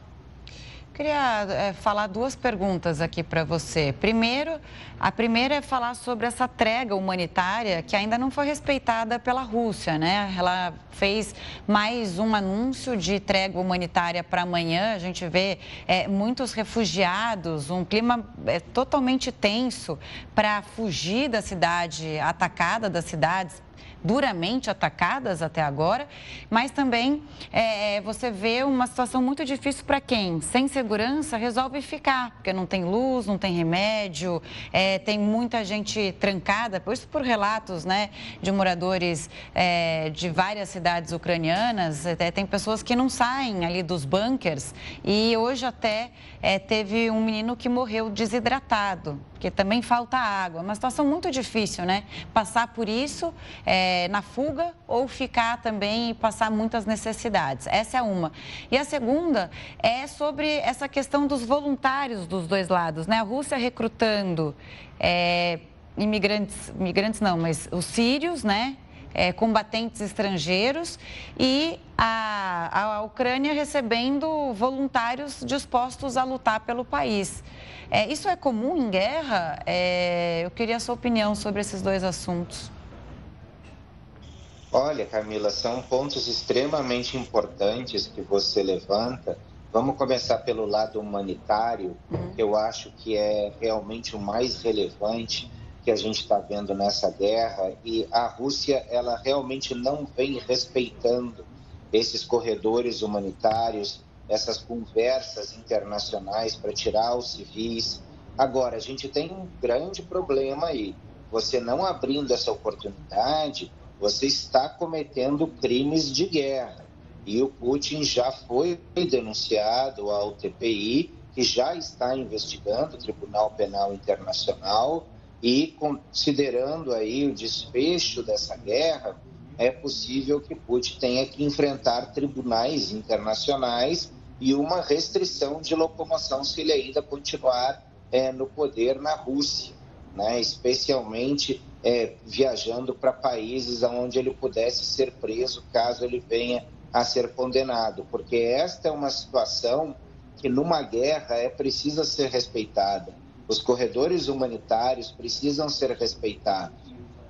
Queria é, falar duas perguntas aqui para você. Primeiro, a primeira é falar sobre essa trégua humanitária que ainda não foi respeitada pela Rússia, né? Ela fez mais um anúncio de trégua humanitária para amanhã. A gente vê é, muitos refugiados, um clima é, totalmente tenso para fugir da cidade, atacada das cidades duramente atacadas até agora, mas também é, é, você vê uma situação muito difícil para quem, sem segurança, resolve ficar, porque não tem luz, não tem remédio, é, tem muita gente trancada, por isso por relatos né, de moradores é, de várias cidades ucranianas, até tem pessoas que não saem ali dos bunkers e hoje até é, teve um menino que morreu desidratado, porque também falta água. Uma situação muito difícil, né? Passar por isso é, na fuga ou ficar também e passar muitas necessidades. Essa é uma. E a segunda é sobre essa questão dos voluntários dos dois lados, né? A Rússia recrutando é, imigrantes, imigrantes não, mas os sírios, né? É, combatentes estrangeiros e a, a Ucrânia recebendo voluntários dispostos a lutar pelo país. É, isso é comum em guerra? É, eu queria a sua opinião sobre esses dois assuntos. Olha, Camila, são pontos extremamente importantes que você levanta. Vamos começar pelo lado humanitário, uhum. que eu acho que é realmente o mais relevante que a gente está vendo nessa guerra. E a Rússia, ela realmente não vem respeitando esses corredores humanitários, essas conversas internacionais para tirar os civis. Agora, a gente tem um grande problema aí. Você não abrindo essa oportunidade, você está cometendo crimes de guerra. E o Putin já foi denunciado ao TPI, que já está investigando o Tribunal Penal Internacional e considerando aí o desfecho dessa guerra, é possível que Putin tenha que enfrentar tribunais internacionais e uma restrição de locomoção se ele ainda continuar é, no poder na Rússia, né? especialmente é, viajando para países onde ele pudesse ser preso caso ele venha a ser condenado, porque esta é uma situação que numa guerra é precisa ser respeitada. Os corredores humanitários precisam ser respeitados.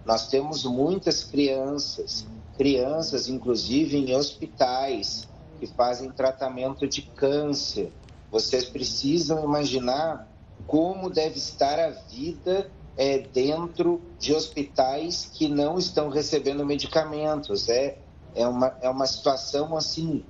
Nós temos muitas crianças, crianças inclusive em hospitais que fazem tratamento de câncer. Vocês precisam imaginar como deve estar a vida é, dentro de hospitais que não estão recebendo medicamentos. É, é, uma, é uma situação assim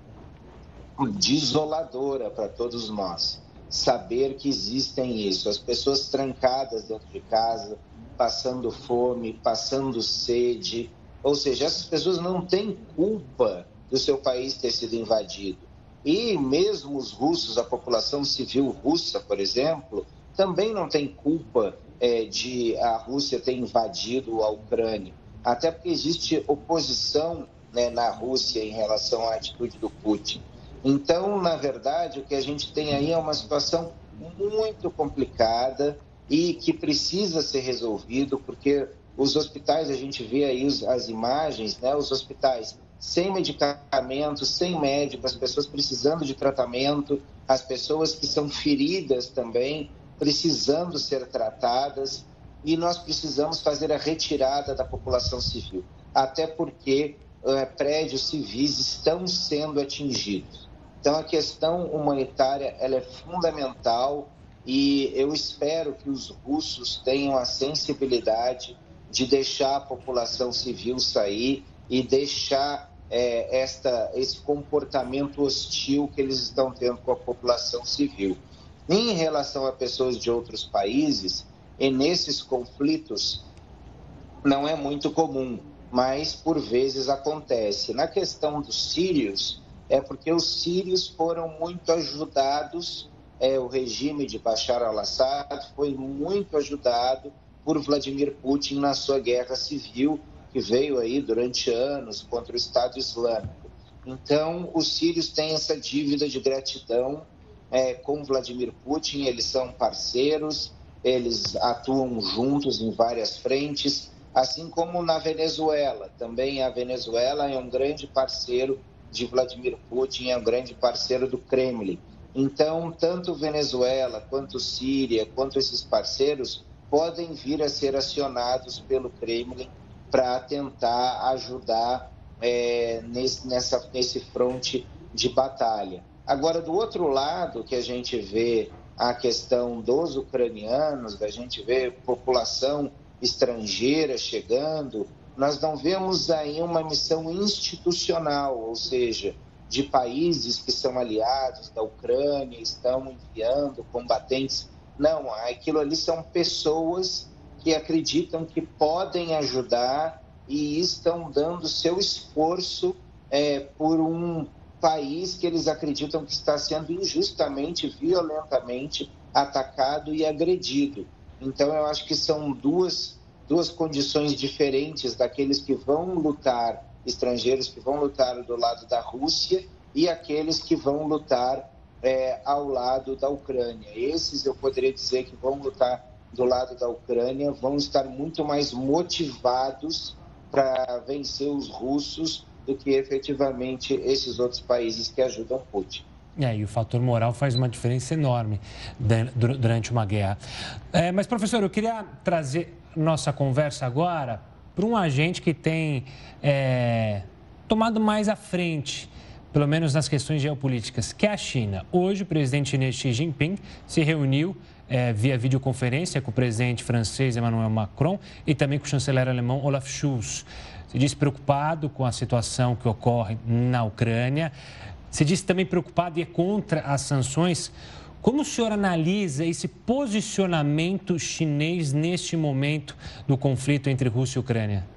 desoladora para todos nós. Saber que existem isso, as pessoas trancadas dentro de casa, passando fome, passando sede, ou seja, essas pessoas não têm culpa do seu país ter sido invadido. E mesmo os russos, a população civil russa, por exemplo, também não tem culpa é, de a Rússia ter invadido a Ucrânia, até porque existe oposição né, na Rússia em relação à atitude do Putin. Então, na verdade, o que a gente tem aí é uma situação muito complicada e que precisa ser resolvido, porque os hospitais, a gente vê aí as imagens, né, os hospitais sem medicamentos, sem médico, as pessoas precisando de tratamento, as pessoas que são feridas também, precisando ser tratadas e nós precisamos fazer a retirada da população civil, até porque é, prédios civis estão sendo atingidos. Então a questão humanitária ela é fundamental e eu espero que os russos tenham a sensibilidade de deixar a população civil sair e deixar é, esta, esse comportamento hostil que eles estão tendo com a população civil. Em relação a pessoas de outros países, e nesses conflitos não é muito comum, mas por vezes acontece. Na questão dos sírios, é porque os sírios foram muito ajudados, é, o regime de Bashar al-Assad foi muito ajudado por Vladimir Putin na sua guerra civil, que veio aí durante anos contra o Estado Islâmico. Então, os sírios têm essa dívida de gratidão é, com Vladimir Putin, eles são parceiros, eles atuam juntos em várias frentes, assim como na Venezuela. Também a Venezuela é um grande parceiro de Vladimir Putin, é um grande parceiro do Kremlin. Então, tanto Venezuela, quanto Síria, quanto esses parceiros podem vir a ser acionados pelo Kremlin para tentar ajudar é, nesse, nessa, nesse fronte de batalha. Agora, do outro lado, que a gente vê a questão dos ucranianos, da gente vê população estrangeira chegando, nós não vemos aí uma missão institucional, ou seja, de países que são aliados da Ucrânia, estão enviando combatentes. Não, aquilo ali são pessoas que acreditam que podem ajudar e estão dando seu esforço é, por um país que eles acreditam que está sendo injustamente, violentamente atacado e agredido. Então, eu acho que são duas, duas condições diferentes daqueles que vão lutar, estrangeiros que vão lutar do lado da Rússia e aqueles que vão lutar é, ao lado da Ucrânia. Esses, eu poderia dizer que vão lutar do lado da Ucrânia, vão estar muito mais motivados para vencer os russos do que efetivamente esses outros países que ajudam Putin. É, e o fator moral faz uma diferença enorme durante uma guerra. É, mas, professor, eu queria trazer nossa conversa agora para um agente que tem é, tomado mais à frente, pelo menos nas questões geopolíticas, que é a China. Hoje, o presidente chinês Xi Jinping se reuniu é, via videoconferência com o presidente francês Emmanuel Macron e também com o chanceler alemão Olaf Scholz. Se diz preocupado com a situação que ocorre na Ucrânia. Se diz também preocupado e é contra as sanções. Como o senhor analisa esse posicionamento chinês neste momento do conflito entre Rússia e Ucrânia?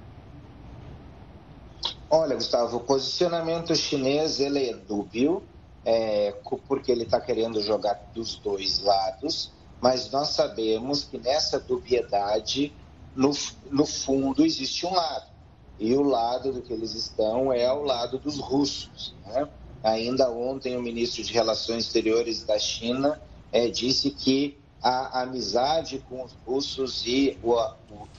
Olha, Gustavo, o posicionamento chinês ele é dúbio, é, porque ele está querendo jogar dos dois lados, mas nós sabemos que nessa dubiedade, no, no fundo, existe um lado. E o lado do que eles estão é ao lado dos russos. Né? Ainda ontem, o ministro de Relações Exteriores da China é, disse que a amizade com os russos e, o,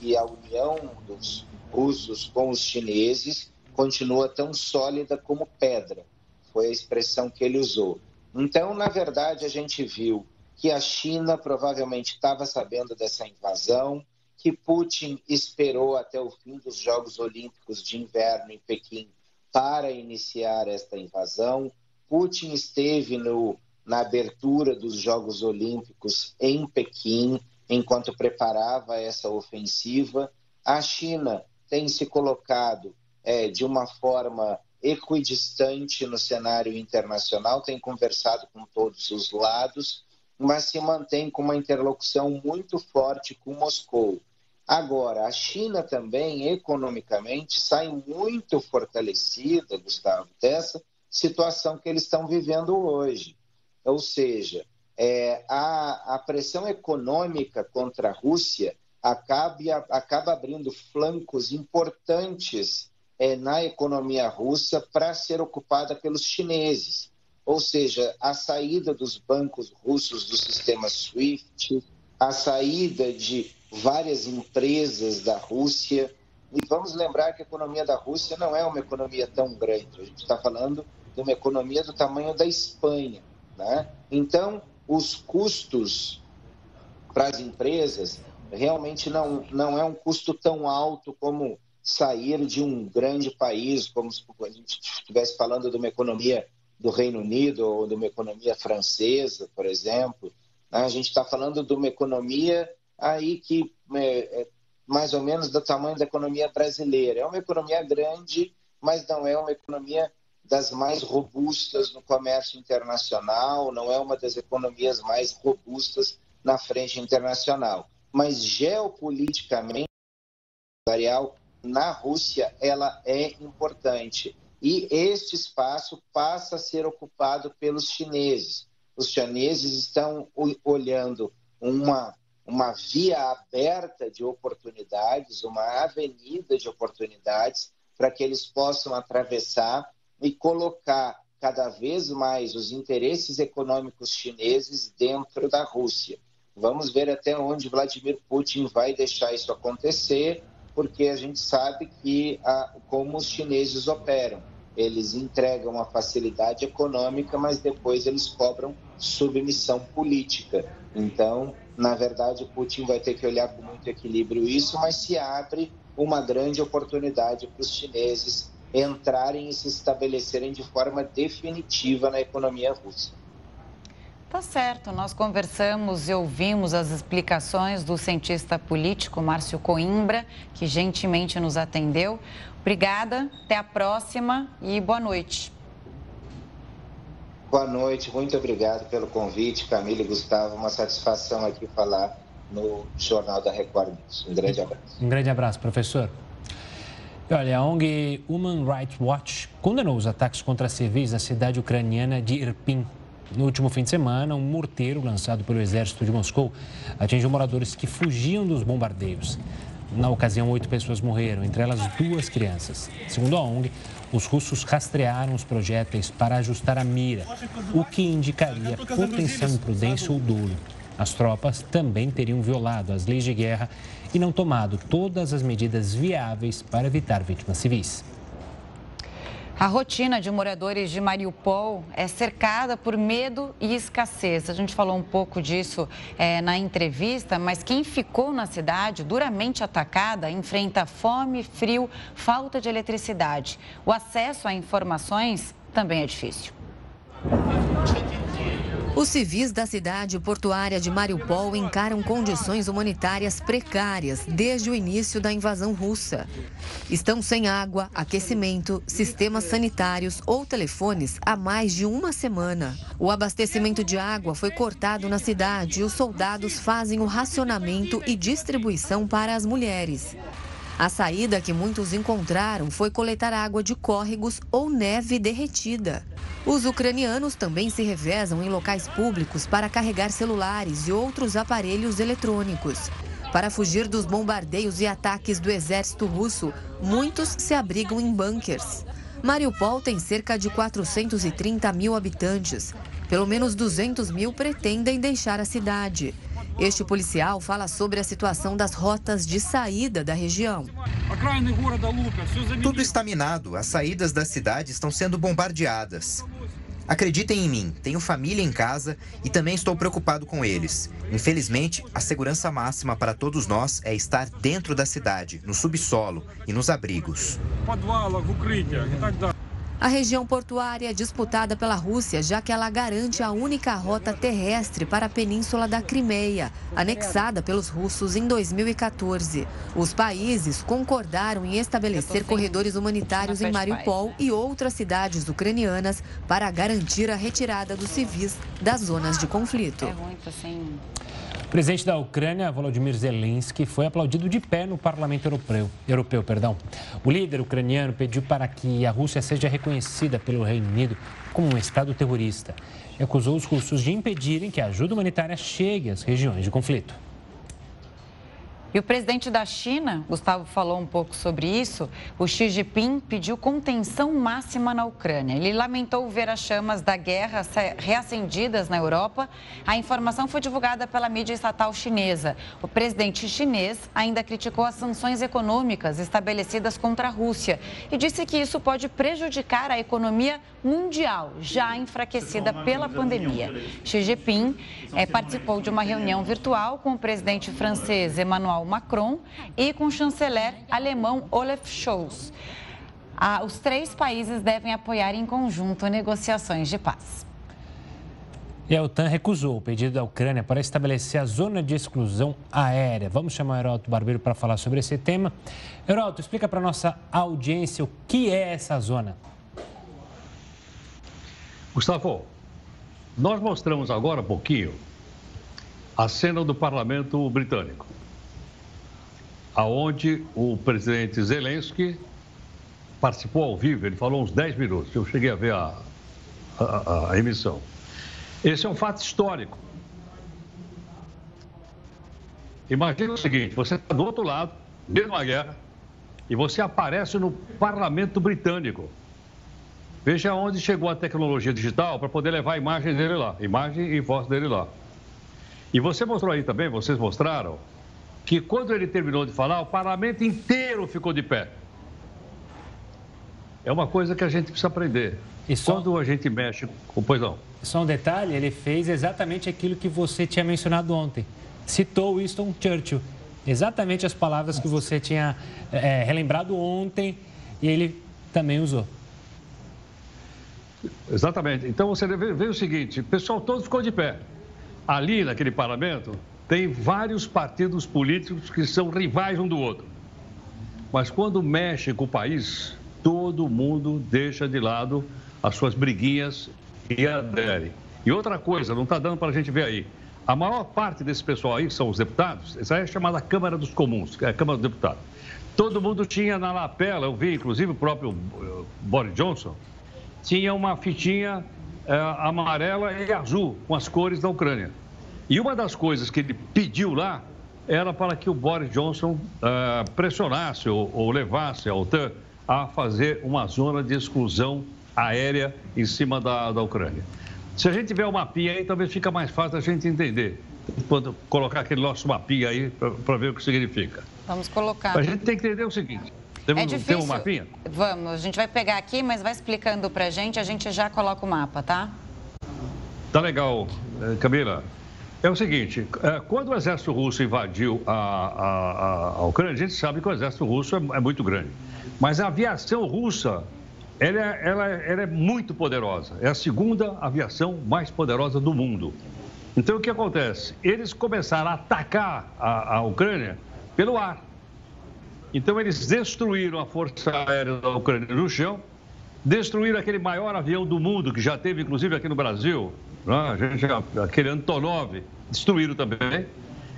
e a união dos russos com os chineses continua tão sólida como pedra. Foi a expressão que ele usou. Então, na verdade, a gente viu que a China provavelmente estava sabendo dessa invasão, que Putin esperou até o fim dos Jogos Olímpicos de Inverno em Pequim para iniciar esta invasão. Putin esteve no, na abertura dos Jogos Olímpicos em Pequim, enquanto preparava essa ofensiva. A China tem se colocado é, de uma forma equidistante no cenário internacional, tem conversado com todos os lados, mas se mantém com uma interlocução muito forte com Moscou. Agora, a China também, economicamente, sai muito fortalecida, Gustavo, dessa situação que eles estão vivendo hoje. Ou seja, é, a, a, pressão econômica contra a Rússia acaba, acaba abrindo flancos importantes é, na economia russa para ser ocupada pelos chineses. Ou seja, a saída dos bancos russos do sistema SWIFT, a saída de várias empresas da Rússia. E vamos lembrar que a economia da Rússia não é uma economia tão grande. A gente está falando de uma economia do tamanho da Espanha. Né? Então, os custos para as empresas realmente não, não é um custo tão alto como sair de um grande país, como se a gente estivesse falando de uma economia do Reino Unido ou de uma economia francesa, por exemplo. Né? A gente está falando de uma economia aí que é, é mais ou menos do tamanho da economia brasileira. É uma economia grande, mas não é uma economia das mais robustas no comércio internacional, não é uma das economias mais robustas na frente internacional. Mas geopoliticamente, na Rússia, ela é importante. E este espaço passa a ser ocupado pelos chineses. Os chineses estão olhando uma uma via aberta de oportunidades, uma avenida de oportunidades para que eles possam atravessar e colocar cada vez mais os interesses econômicos chineses dentro da Rússia. Vamos ver até onde Vladimir Putin vai deixar isso acontecer, porque a gente sabe que a, como os chineses operam. Eles entregam a facilidade econômica, mas depois eles cobram submissão política. Então, na verdade, Putin vai ter que olhar com muito equilíbrio isso, mas se abre uma grande oportunidade para os chineses entrarem e se estabelecerem de forma definitiva na economia russa. Tá certo, nós conversamos e ouvimos as explicações do cientista político Márcio Coimbra, que gentilmente nos atendeu. Obrigada, até a próxima e boa noite. Boa noite, muito obrigado pelo convite, Camila e Gustavo. Uma satisfação aqui falar no Jornal da Record News. Um grande abraço. Um grande abraço, professor. Olha, a ONG Human Rights Watch condenou os ataques contra civis na cidade ucraniana de Irpin. No último fim de semana, um morteiro lançado pelo exército de Moscou atingiu moradores que fugiam dos bombardeios. Na ocasião, oito pessoas morreram, entre elas duas crianças. Segundo a ONG, os russos rastrearam os projéteis para ajustar a mira, o que indicaria potencial imprudência ou dolo. As tropas também teriam violado as leis de guerra e não tomado todas as medidas viáveis para evitar vítimas civis. A rotina de moradores de Mariupol é cercada por medo e escassez. A gente falou um pouco disso é, na entrevista, mas quem ficou na cidade, duramente atacada, enfrenta fome, frio, falta de eletricidade. O acesso a informações também é difícil. Os civis da cidade portuária de Mariupol encaram condições humanitárias precárias desde o início da invasão russa. Estão sem água, aquecimento, sistemas sanitários ou telefones há mais de uma semana. O abastecimento de água foi cortado na cidade e os soldados fazem o racionamento e distribuição para as mulheres. A saída que muitos encontraram foi coletar água de córregos ou neve derretida. Os ucranianos também se revezam em locais públicos para carregar celulares e outros aparelhos eletrônicos. Para fugir dos bombardeios e ataques do exército russo, muitos se abrigam em bunkers. Mariupol tem cerca de 430 mil habitantes. Pelo menos 200 mil pretendem deixar a cidade. Este policial fala sobre a situação das rotas de saída da região. Tudo está minado, as saídas da cidade estão sendo bombardeadas. Acreditem em mim, tenho família em casa e também estou preocupado com eles. Infelizmente, a segurança máxima para todos nós é estar dentro da cidade, no subsolo e nos abrigos. A região portuária é disputada pela Rússia, já que ela garante a única rota terrestre para a península da Crimeia, anexada pelos russos em 2014. Os países concordaram em estabelecer corredores humanitários em Mariupol e outras cidades ucranianas para garantir a retirada dos civis das zonas de conflito. O presidente da Ucrânia, Volodymyr Zelensky, foi aplaudido de pé no parlamento europeu. europeu perdão. O líder ucraniano pediu para que a Rússia seja reconhecida pelo Reino Unido como um Estado terrorista e acusou os russos de impedirem que a ajuda humanitária chegue às regiões de conflito. E o presidente da China, Gustavo falou um pouco sobre isso, o Xi Jinping pediu contenção máxima na Ucrânia. Ele lamentou ver as chamas da guerra reacendidas na Europa. A informação foi divulgada pela mídia estatal chinesa. O presidente chinês ainda criticou as sanções econômicas estabelecidas contra a Rússia e disse que isso pode prejudicar a economia mundial, já enfraquecida pela pandemia. Xi Jinping é, participou de uma reunião virtual com o presidente francês Emmanuel Macron e com o chanceler alemão Olaf Scholz. Ah, os três países devem apoiar em conjunto negociações de paz. E a OTAN recusou o pedido da Ucrânia para estabelecer a zona de exclusão aérea. Vamos chamar o Heraldo Barbeiro para falar sobre esse tema. Heraldo, explica para a nossa audiência o que é essa zona. Gustavo, nós mostramos agora um pouquinho a cena do parlamento britânico aonde o presidente Zelensky participou ao vivo, ele falou uns 10 minutos, eu cheguei a ver a, a, a emissão. Esse é um fato histórico. Imagina o seguinte, você está do outro lado, dentro de uma guerra, e você aparece no parlamento britânico. Veja onde chegou a tecnologia digital para poder levar a imagem dele lá, imagem e voz dele lá. E você mostrou aí também, vocês mostraram, que quando ele terminou de falar, o parlamento inteiro ficou de pé. É uma coisa que a gente precisa aprender. E só... Quando a gente mexe com. Pois não. Só um detalhe: ele fez exatamente aquilo que você tinha mencionado ontem. Citou Winston Churchill. Exatamente as palavras que você tinha é, relembrado ontem e ele também usou. Exatamente. Então você vê, vê o seguinte: o pessoal todo ficou de pé. Ali naquele parlamento, tem vários partidos políticos que são rivais um do outro. Mas quando mexe com o país, todo mundo deixa de lado as suas briguinhas e adere. E outra coisa, não está dando para a gente ver aí. A maior parte desse pessoal aí, que são os deputados, essa é chamada Câmara dos Comuns, é a Câmara dos Deputados. Todo mundo tinha na lapela, eu vi, inclusive o próprio uh, Boris Johnson, tinha uma fitinha uh, amarela e azul com as cores da Ucrânia. E uma das coisas que ele pediu lá era para que o Boris Johnson uh, pressionasse ou, ou, levasse a OTAN a fazer uma zona de exclusão aérea em cima da, da Ucrânia. Se a gente tiver uma mapinha aí, talvez fica mais fácil a gente entender. colocar aquele nosso mapinha aí para ver o que significa. Vamos colocar. A gente tem que entender o seguinte. Temos, é difícil. Um mapinha? Vamos, a gente vai pegar aqui, mas vai explicando para a gente, a gente já coloca o mapa, tá? Tá legal, eh, Camila. É o seguinte, eh, quando o exército russo invadiu a, a, a Ucrânia, a gente sabe que o exército russo é, é muito grande. Mas a aviação russa, ela, é, ela, ela é muito poderosa. É a segunda aviação mais poderosa do mundo. Então, o que acontece? Eles começaram a atacar a, a Ucrânia pelo ar. Então, eles destruíram a força aérea da Ucrânia no chão, destruíram aquele maior avião do mundo, que já teve, inclusive, aqui no Brasil, né? aquele Antonov, destruíram também.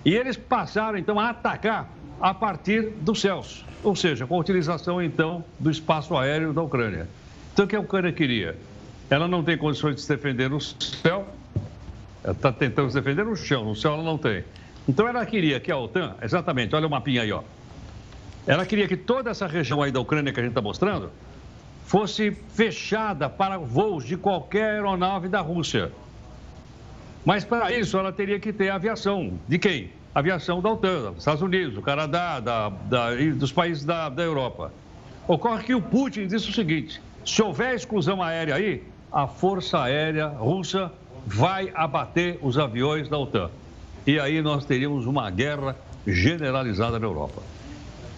E eles passaram, então, a atacar a partir dos céus, ou seja, com a utilização, então, do espaço aéreo da Ucrânia. Então, o que a Ucrânia queria? Ela não tem condições de se defender no céu, ela está tentando se defender no chão, no céu ela não tem. Então, ela queria que a OTAN, exatamente, olha o mapinha aí, ó, ela queria que toda essa região aí da Ucrânia que a gente está mostrando fosse fechada para voos de qualquer aeronave da Rússia. Mas para isso ela teria que ter aviação. De quem? Aviação da OTAN, dos Estados Unidos, do Canadá, da, da, dos países da, da Europa. Ocorre que o Putin disse o seguinte: se houver exclusão aérea aí, a Força Aérea Russa vai abater os aviões da OTAN. E aí nós teríamos uma guerra generalizada na Europa.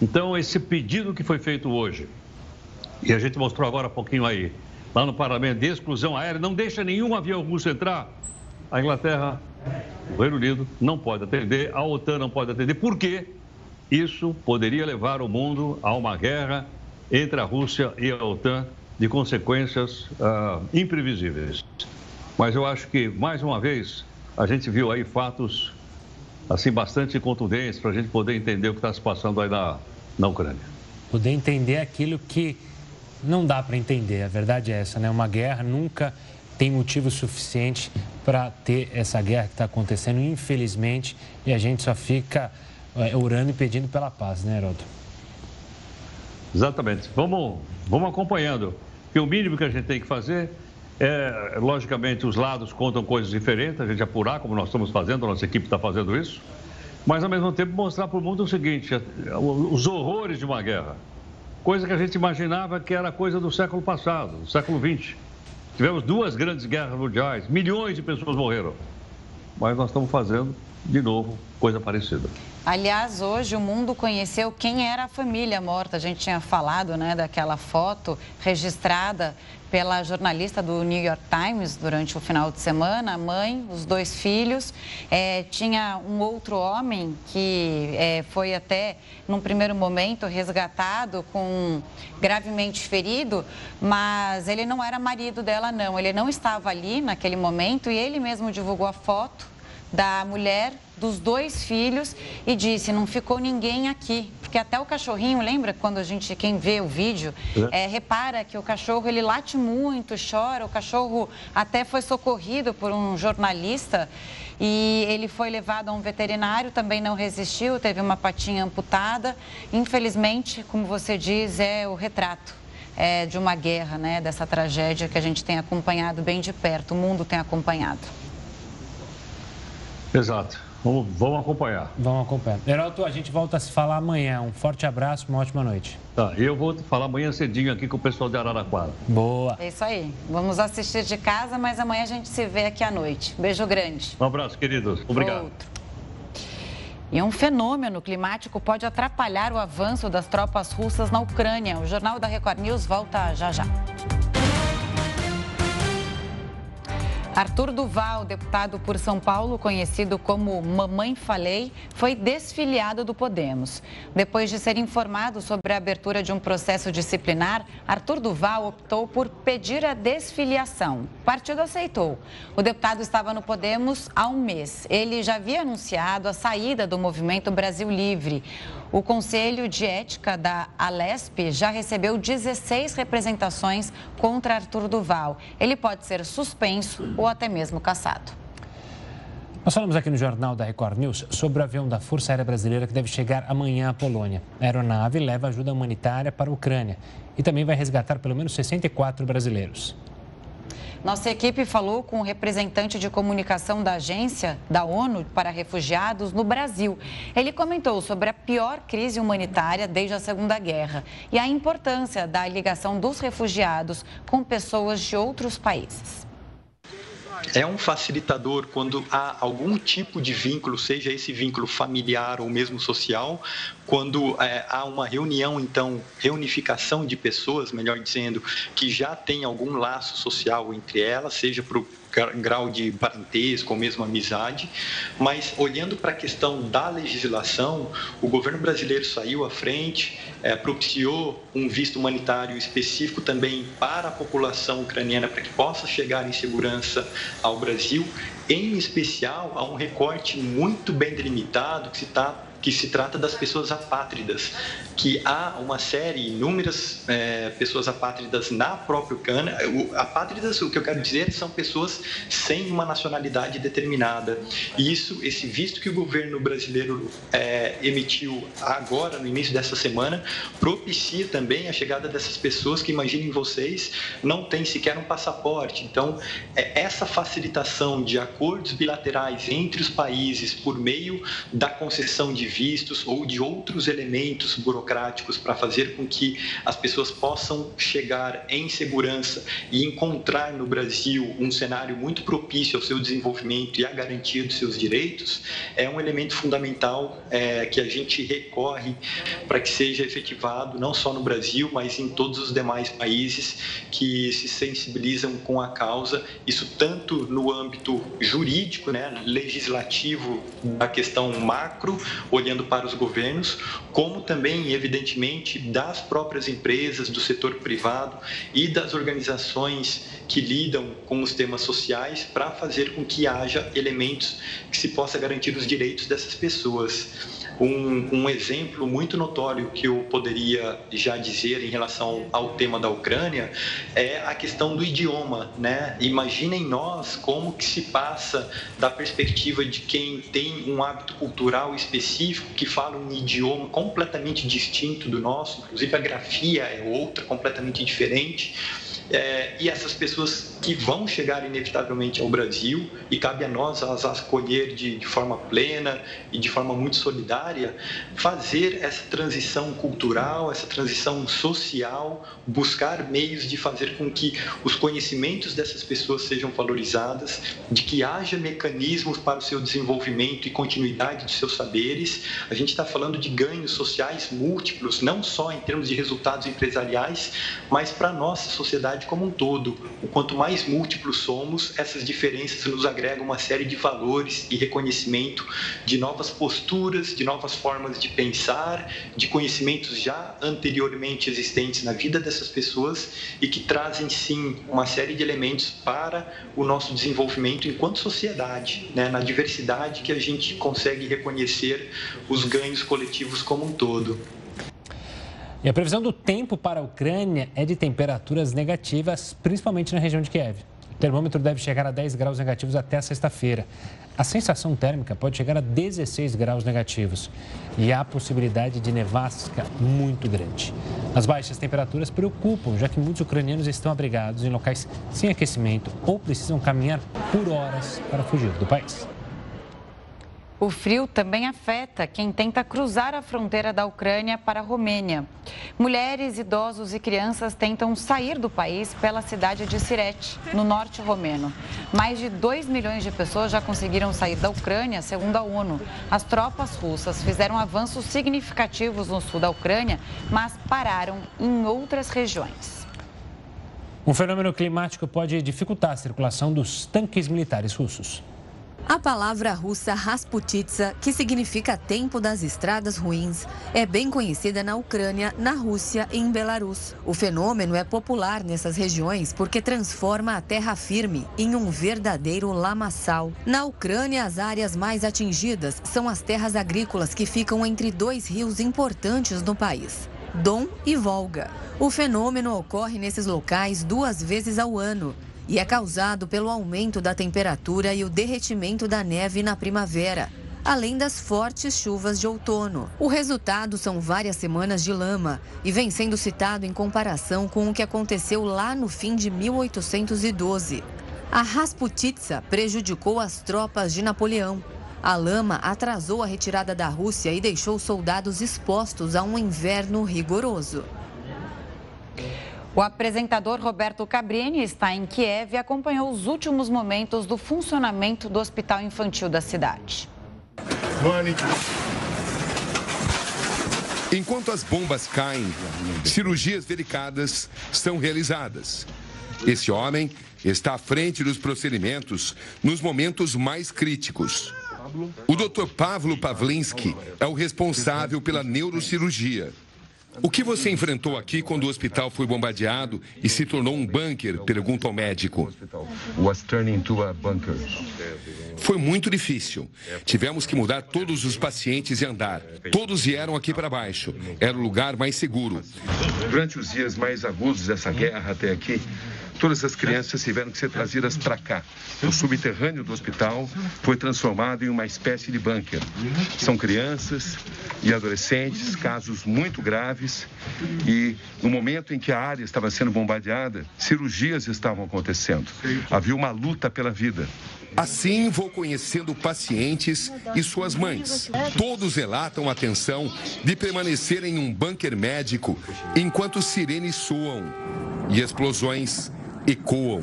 Então, esse pedido que foi feito hoje, e a gente mostrou agora há pouquinho aí, lá no parlamento, de exclusão aérea, não deixa nenhum avião russo entrar. A Inglaterra, o Reino Unido não pode atender, a OTAN não pode atender. Por quê? Isso poderia levar o mundo a uma guerra entre a Rússia e a OTAN de consequências uh, imprevisíveis. Mas eu acho que, mais uma vez, a gente viu aí fatos assim, bastante contundentes para a gente poder entender o que está se passando aí na, na Ucrânia. Poder entender aquilo que não dá para entender, a verdade é essa, né? Uma guerra nunca tem motivo suficiente para ter essa guerra que está acontecendo, infelizmente, e a gente só fica é, orando e pedindo pela paz, né, Heroto? Exatamente. Vamos, vamos acompanhando. E o mínimo que a gente tem que fazer é, logicamente, os lados contam coisas diferentes, a gente apurar, como nós estamos fazendo, a nossa equipe está fazendo isso, mas ao mesmo tempo mostrar para o mundo o seguinte: os horrores de uma guerra. Coisa que a gente imaginava que era coisa do século passado, do século XX. Tivemos duas grandes guerras mundiais, milhões de pessoas morreram. Mas nós estamos fazendo, de novo, coisa parecida. Aliás, hoje o mundo conheceu quem era a família morta. A gente tinha falado né, daquela foto registrada pela jornalista do New York Times durante o final de semana, a mãe, os dois filhos. É, tinha um outro homem que é, foi até, num primeiro momento, resgatado com gravemente ferido, mas ele não era marido dela, não. Ele não estava ali naquele momento e ele mesmo divulgou a foto da mulher, dos dois filhos e disse: não ficou ninguém aqui. Porque até o cachorrinho, lembra quando a gente, quem vê o vídeo, é. É, repara que o cachorro ele late muito, chora. O cachorro até foi socorrido por um jornalista e ele foi levado a um veterinário, também não resistiu, teve uma patinha amputada. Infelizmente, como você diz, é o retrato. É, de uma guerra, né, dessa tragédia que a gente tem acompanhado bem de perto, o mundo tem acompanhado. Exato. Vamos, vamos acompanhar. Vamos acompanhar. Heraldo, a gente volta a se falar amanhã. Um forte abraço, uma ótima noite. Tá, eu vou falar amanhã cedinho aqui com o pessoal de Araraquara. Boa. É isso aí. Vamos assistir de casa, mas amanhã a gente se vê aqui à noite. Beijo grande. Um abraço, queridos. Obrigado. Outro. E um fenômeno climático pode atrapalhar o avanço das tropas russas na Ucrânia. O Jornal da Record News volta já já. Arthur Duval, deputado por São Paulo, conhecido como Mamãe Falei, foi desfiliado do Podemos. Depois de ser informado sobre a abertura de um processo disciplinar, Arthur Duval optou por pedir a desfiliação. O partido aceitou. O deputado estava no Podemos há um mês. Ele já havia anunciado a saída do movimento Brasil Livre. O Conselho de Ética da Alesp já recebeu 16 representações contra Arthur Duval. Ele pode ser suspenso ou até mesmo cassado. Nós falamos aqui no Jornal da Record News sobre o avião da Força Aérea Brasileira que deve chegar amanhã à Polônia. A aeronave leva ajuda humanitária para a Ucrânia e também vai resgatar pelo menos 64 brasileiros. Nossa equipe falou com o representante de comunicação da agência da ONU para refugiados no Brasil. Ele comentou sobre a pior crise humanitária desde a Segunda Guerra e a importância da ligação dos refugiados com pessoas de outros países é um facilitador quando há algum tipo de vínculo, seja esse vínculo familiar ou mesmo social, quando é, há uma reunião, então, reunificação de pessoas, melhor dizendo, que já tem algum laço social entre elas, seja para o grau de parentesco ou mesmo amizade, mas olhando para a questão da legislação, o governo brasileiro saiu à frente, é, propiciou um visto humanitário específico também para a população ucraniana para que possa chegar em segurança ao Brasil, em especial a um recorte muito bem delimitado que se está que se trata das pessoas apátridas, que há uma série, inúmeras é, pessoas apátridas na própria Ucrânia. Apátridas, o que eu quero dizer, são pessoas sem uma nacionalidade determinada. E isso, esse visto que o governo brasileiro é, emitiu agora, no início dessa semana, propicia também a chegada dessas pessoas que, imaginem vocês, não têm sequer um passaporte. Então, é, essa facilitação de acordos bilaterais entre os países por meio da concessão de vistos ou de outros elementos burocráticos para fazer com que as pessoas possam chegar em segurança e encontrar no Brasil um cenário muito propício ao seu desenvolvimento e à garantia dos seus direitos, é um elemento fundamental é, que a gente recorre para que seja efetivado não só no Brasil, mas em todos os demais países que se sensibilizam com a causa, isso tanto no âmbito jurídico, né, legislativo da questão macro, olhando para os governos, como também, evidentemente, das próprias empresas, do setor privado e das organizações que lidam com os temas sociais para fazer com que haja elementos que se possa garantir os direitos dessas pessoas. Um, um, exemplo muito notório que eu poderia já dizer em relação ao tema da Ucrânia é a questão do idioma, né? Imaginem nós como que se passa da perspectiva de quem tem um hábito cultural específico, que fala um idioma completamente distinto do nosso, inclusive a grafia é outra, completamente diferente é, e essas pessoas que vão chegar inevitavelmente ao Brasil, e cabe a nós as acolher de, de forma plena e de forma muito solidária, fazer essa transição cultural, essa transição social, buscar meios de fazer com que os conhecimentos dessas pessoas sejam valorizadas, de que haja mecanismos para o seu desenvolvimento e continuidade de seus saberes. A gente está falando de ganhos sociais múltiplos, não só em termos de resultados empresariais, mas para a nossa sociedade sociedade como um todo. O quanto mais múltiplos somos, essas diferenças nos agregam uma série de valores e reconhecimento de novas posturas, de novas formas de pensar, de conhecimentos já anteriormente existentes na vida dessas pessoas e que trazem sim uma série de elementos para o nosso desenvolvimento enquanto sociedade, né? na diversidade que a gente consegue reconhecer os ganhos coletivos como um todo. E a previsão do tempo para a Ucrânia é de temperaturas negativas, principalmente na região de Kiev. O termômetro deve chegar a 10 graus negativos até sexta-feira. A sensação térmica pode chegar a 16 graus negativos e há possibilidade de nevasca muito grande. As baixas temperaturas preocupam, já que muitos ucranianos estão abrigados em locais sem aquecimento ou precisam caminhar por horas para fugir do país. O frio também afeta quem tenta cruzar a fronteira da Ucrânia para a Romênia. Mulheres, idosos e crianças tentam sair do país pela cidade de Sirete, no norte romeno. Mais de 2 milhões de pessoas já conseguiram sair da Ucrânia, segundo a ONU. As tropas russas fizeram avanços significativos no sul da Ucrânia, mas pararam em outras regiões. Um fenômeno climático pode dificultar a circulação dos tanques militares russos. A palavra russa Rasputitsa, que significa tempo das estradas ruins, é bem conhecida na Ucrânia, na Rússia e em Belarus. O fenômeno é popular nessas regiões porque transforma a terra firme em um verdadeiro lamaçal. Na Ucrânia, as áreas mais atingidas são as terras agrícolas que ficam entre dois rios importantes no país. Don e Volga. O fenômeno ocorre nesses locais duas vezes ao ano e é causado pelo aumento da temperatura e o derretimento da neve na primavera. além das fortes chuvas de outono. O resultado são várias semanas de lama e vem sendo citado em comparação com o que aconteceu lá no fim de 1812. A Rasputitsa prejudicou as tropas de Napoleão. A lama atrasou a retirada da Rússia e deixou soldados expostos a um inverno rigoroso. O apresentador Roberto Cabrini está em Kiev e acompanhou os últimos momentos do funcionamento do hospital infantil da cidade. Enquanto as bombas caem, cirurgias delicadas são realizadas. Esse homem está à frente dos procedimentos nos momentos mais críticos. O Dr. Pavlo Pavlinsky é o responsável pela neurocirurgia. O que você enfrentou aqui quando o hospital foi bombardeado e se tornou um bunker? Pergunta ao médico. Foi muito difícil. Tivemos que mudar todos os pacientes e andar. Todos vieram aqui para baixo. Era o lugar mais seguro. Durante os dias mais agudos dessa guerra até aqui, Todas as crianças tiveram que ser trazidas para cá. O subterrâneo do hospital foi transformado em uma espécie de bunker. São crianças e adolescentes, casos muito graves. E no momento em que a área estava sendo bombardeada, cirurgias estavam acontecendo. Havia uma luta pela vida. Assim vou conhecendo pacientes e suas mães. Todos relatam a tensão de permanecer em um bunker médico enquanto sirenes soam e explosões ecoam.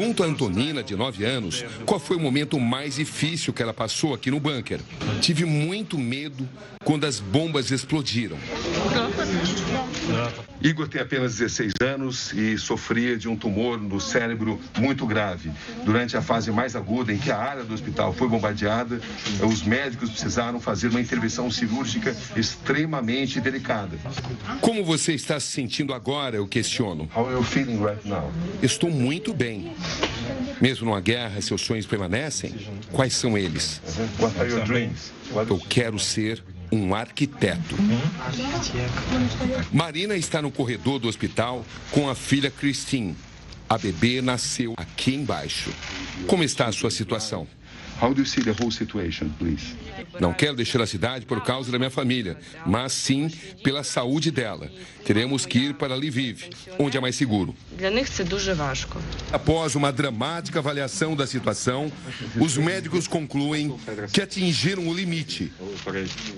Pergunto a Antonina, de 9 anos, qual foi o momento mais difícil que ela passou aqui no bunker. Tive muito medo quando as bombas explodiram. Igor tem apenas 16 anos e sofria de um tumor no cérebro muito grave. Durante a fase mais aguda em que a área do hospital foi bombardeada, os médicos precisaram fazer uma intervenção cirúrgica extremamente delicada. Como você está se sentindo agora? Eu questiono. Estou muito bem. Mesmo numa guerra, seus sonhos permanecem? Quais são eles? Eu quero ser um arquiteto. Marina está no corredor do hospital com a filha Christine. A bebê nasceu aqui embaixo. Como está a sua situação? How do you see the whole situation, please? Não quero deixar a cidade por causa da minha família, mas sim pela saúde dela. Teremos que ir para Lviv, onde é mais seguro. Após uma dramática avaliação da situação, os médicos concluem que atingiram o limite.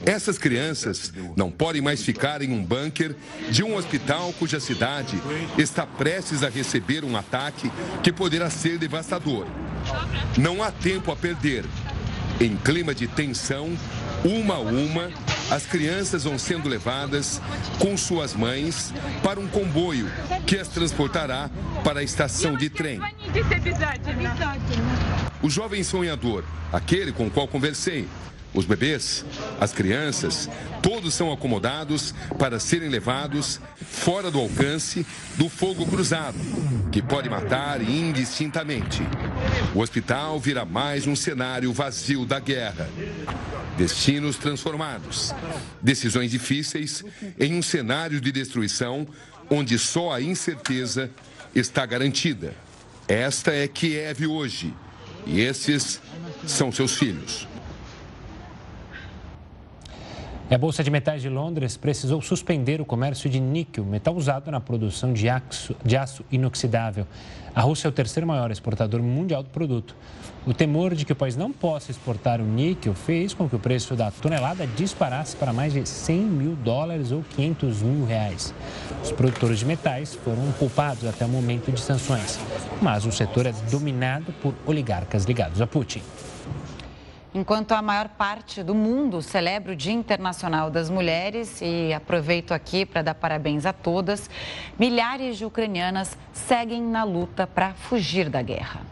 Essas crianças não podem mais ficar em um bunker de um hospital cuja cidade está prestes a receber um ataque que poderá ser devastador. Não há tempo a perder. Em clima de tensão, uma a uma, as crianças vão sendo levadas com suas mães para um comboio que as transportará para a estação de trem. O jovem sonhador, aquele com o qual conversei, os bebês, as crianças, todos são acomodados para serem levados fora do alcance do fogo cruzado, que pode matar indistintamente. O hospital vira mais um cenário vazio da guerra. Destinos transformados. Decisões difíceis em um cenário de destruição onde só a incerteza está garantida. Esta é Kiev hoje. E esses são seus filhos. A Bolsa de Metais de Londres precisou suspender o comércio de níquel, metal usado na produção de aço, de aço inoxidável. A Rússia é o terceiro maior exportador mundial do produto. O temor de que o país não possa exportar o níquel fez com que o preço da tonelada disparasse para mais de 100 mil dólares ou 500 mil reais. Os produtores de metais foram culpados até o momento de sanções, mas o setor é dominado por oligarcas ligados a Putin. Enquanto a maior parte do mundo celebra o Dia Internacional das Mulheres, e aproveito aqui para dar parabéns a todas, milhares de ucranianas seguem na luta para fugir da guerra.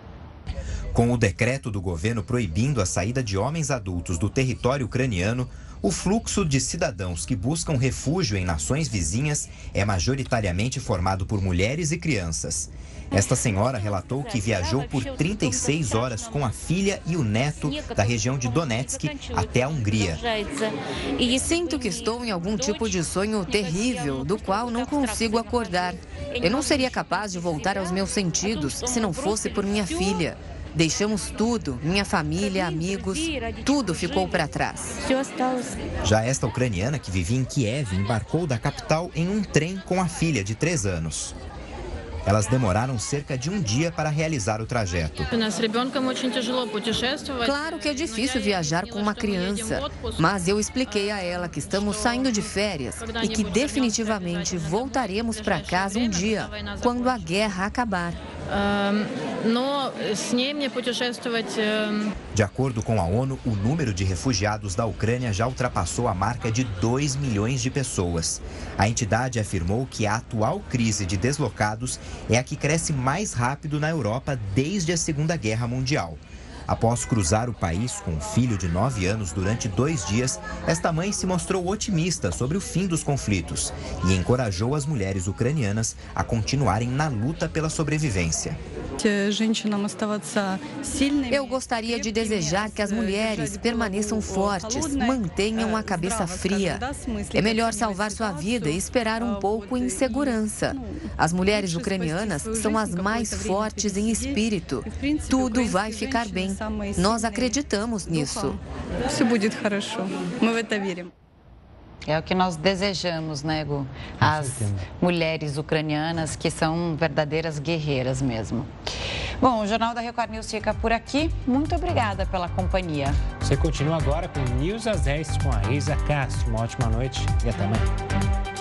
Com o decreto do governo proibindo a saída de homens adultos do território ucraniano, o fluxo de cidadãos que buscam refúgio em nações vizinhas é majoritariamente formado por mulheres e crianças. Esta senhora relatou que viajou por 36 horas com a filha e o neto da região de Donetsk até a Hungria. E sinto que estou em algum tipo de sonho terrível, do qual não consigo acordar. Eu não seria capaz de voltar aos meus sentidos se não fosse por minha filha. Deixamos tudo, minha família, amigos, tudo ficou para trás. Já esta ucraniana que vivia em Kiev embarcou da capital em um trem com a filha de três anos. Elas demoraram cerca de um dia para realizar o trajeto. Claro que é difícil viajar com uma criança, mas eu expliquei a ela que estamos saindo de férias e que definitivamente voltaremos para casa um dia, quando a guerra acabar. De acordo com a ONU, o número de refugiados da Ucrânia já ultrapassou a marca de 2 milhões de pessoas. A entidade afirmou que a atual crise de deslocados é a que cresce mais rápido na Europa desde a Segunda Guerra Mundial. Após cruzar o país com um filho de 9 anos durante dois dias, esta mãe se mostrou otimista sobre o fim dos conflitos e encorajou as mulheres ucranianas a continuarem na luta pela sobrevivência. Eu gostaria de desejar que as mulheres permaneçam fortes, mantenham a cabeça fria. É melhor salvar sua vida e esperar um pouco em segurança. As mulheres ucranianas são as mais fortes em espírito. Tudo vai ficar bem. Nós acreditamos nisso. É o que nós desejamos, né, Gu? As mulheres ucranianas que são verdadeiras guerreiras mesmo. Bom, o Jornal da Record News fica por aqui. Muito obrigada pela companhia. Você continua agora com News às 10 com a Isa Castro. Uma ótima noite e até amanhã.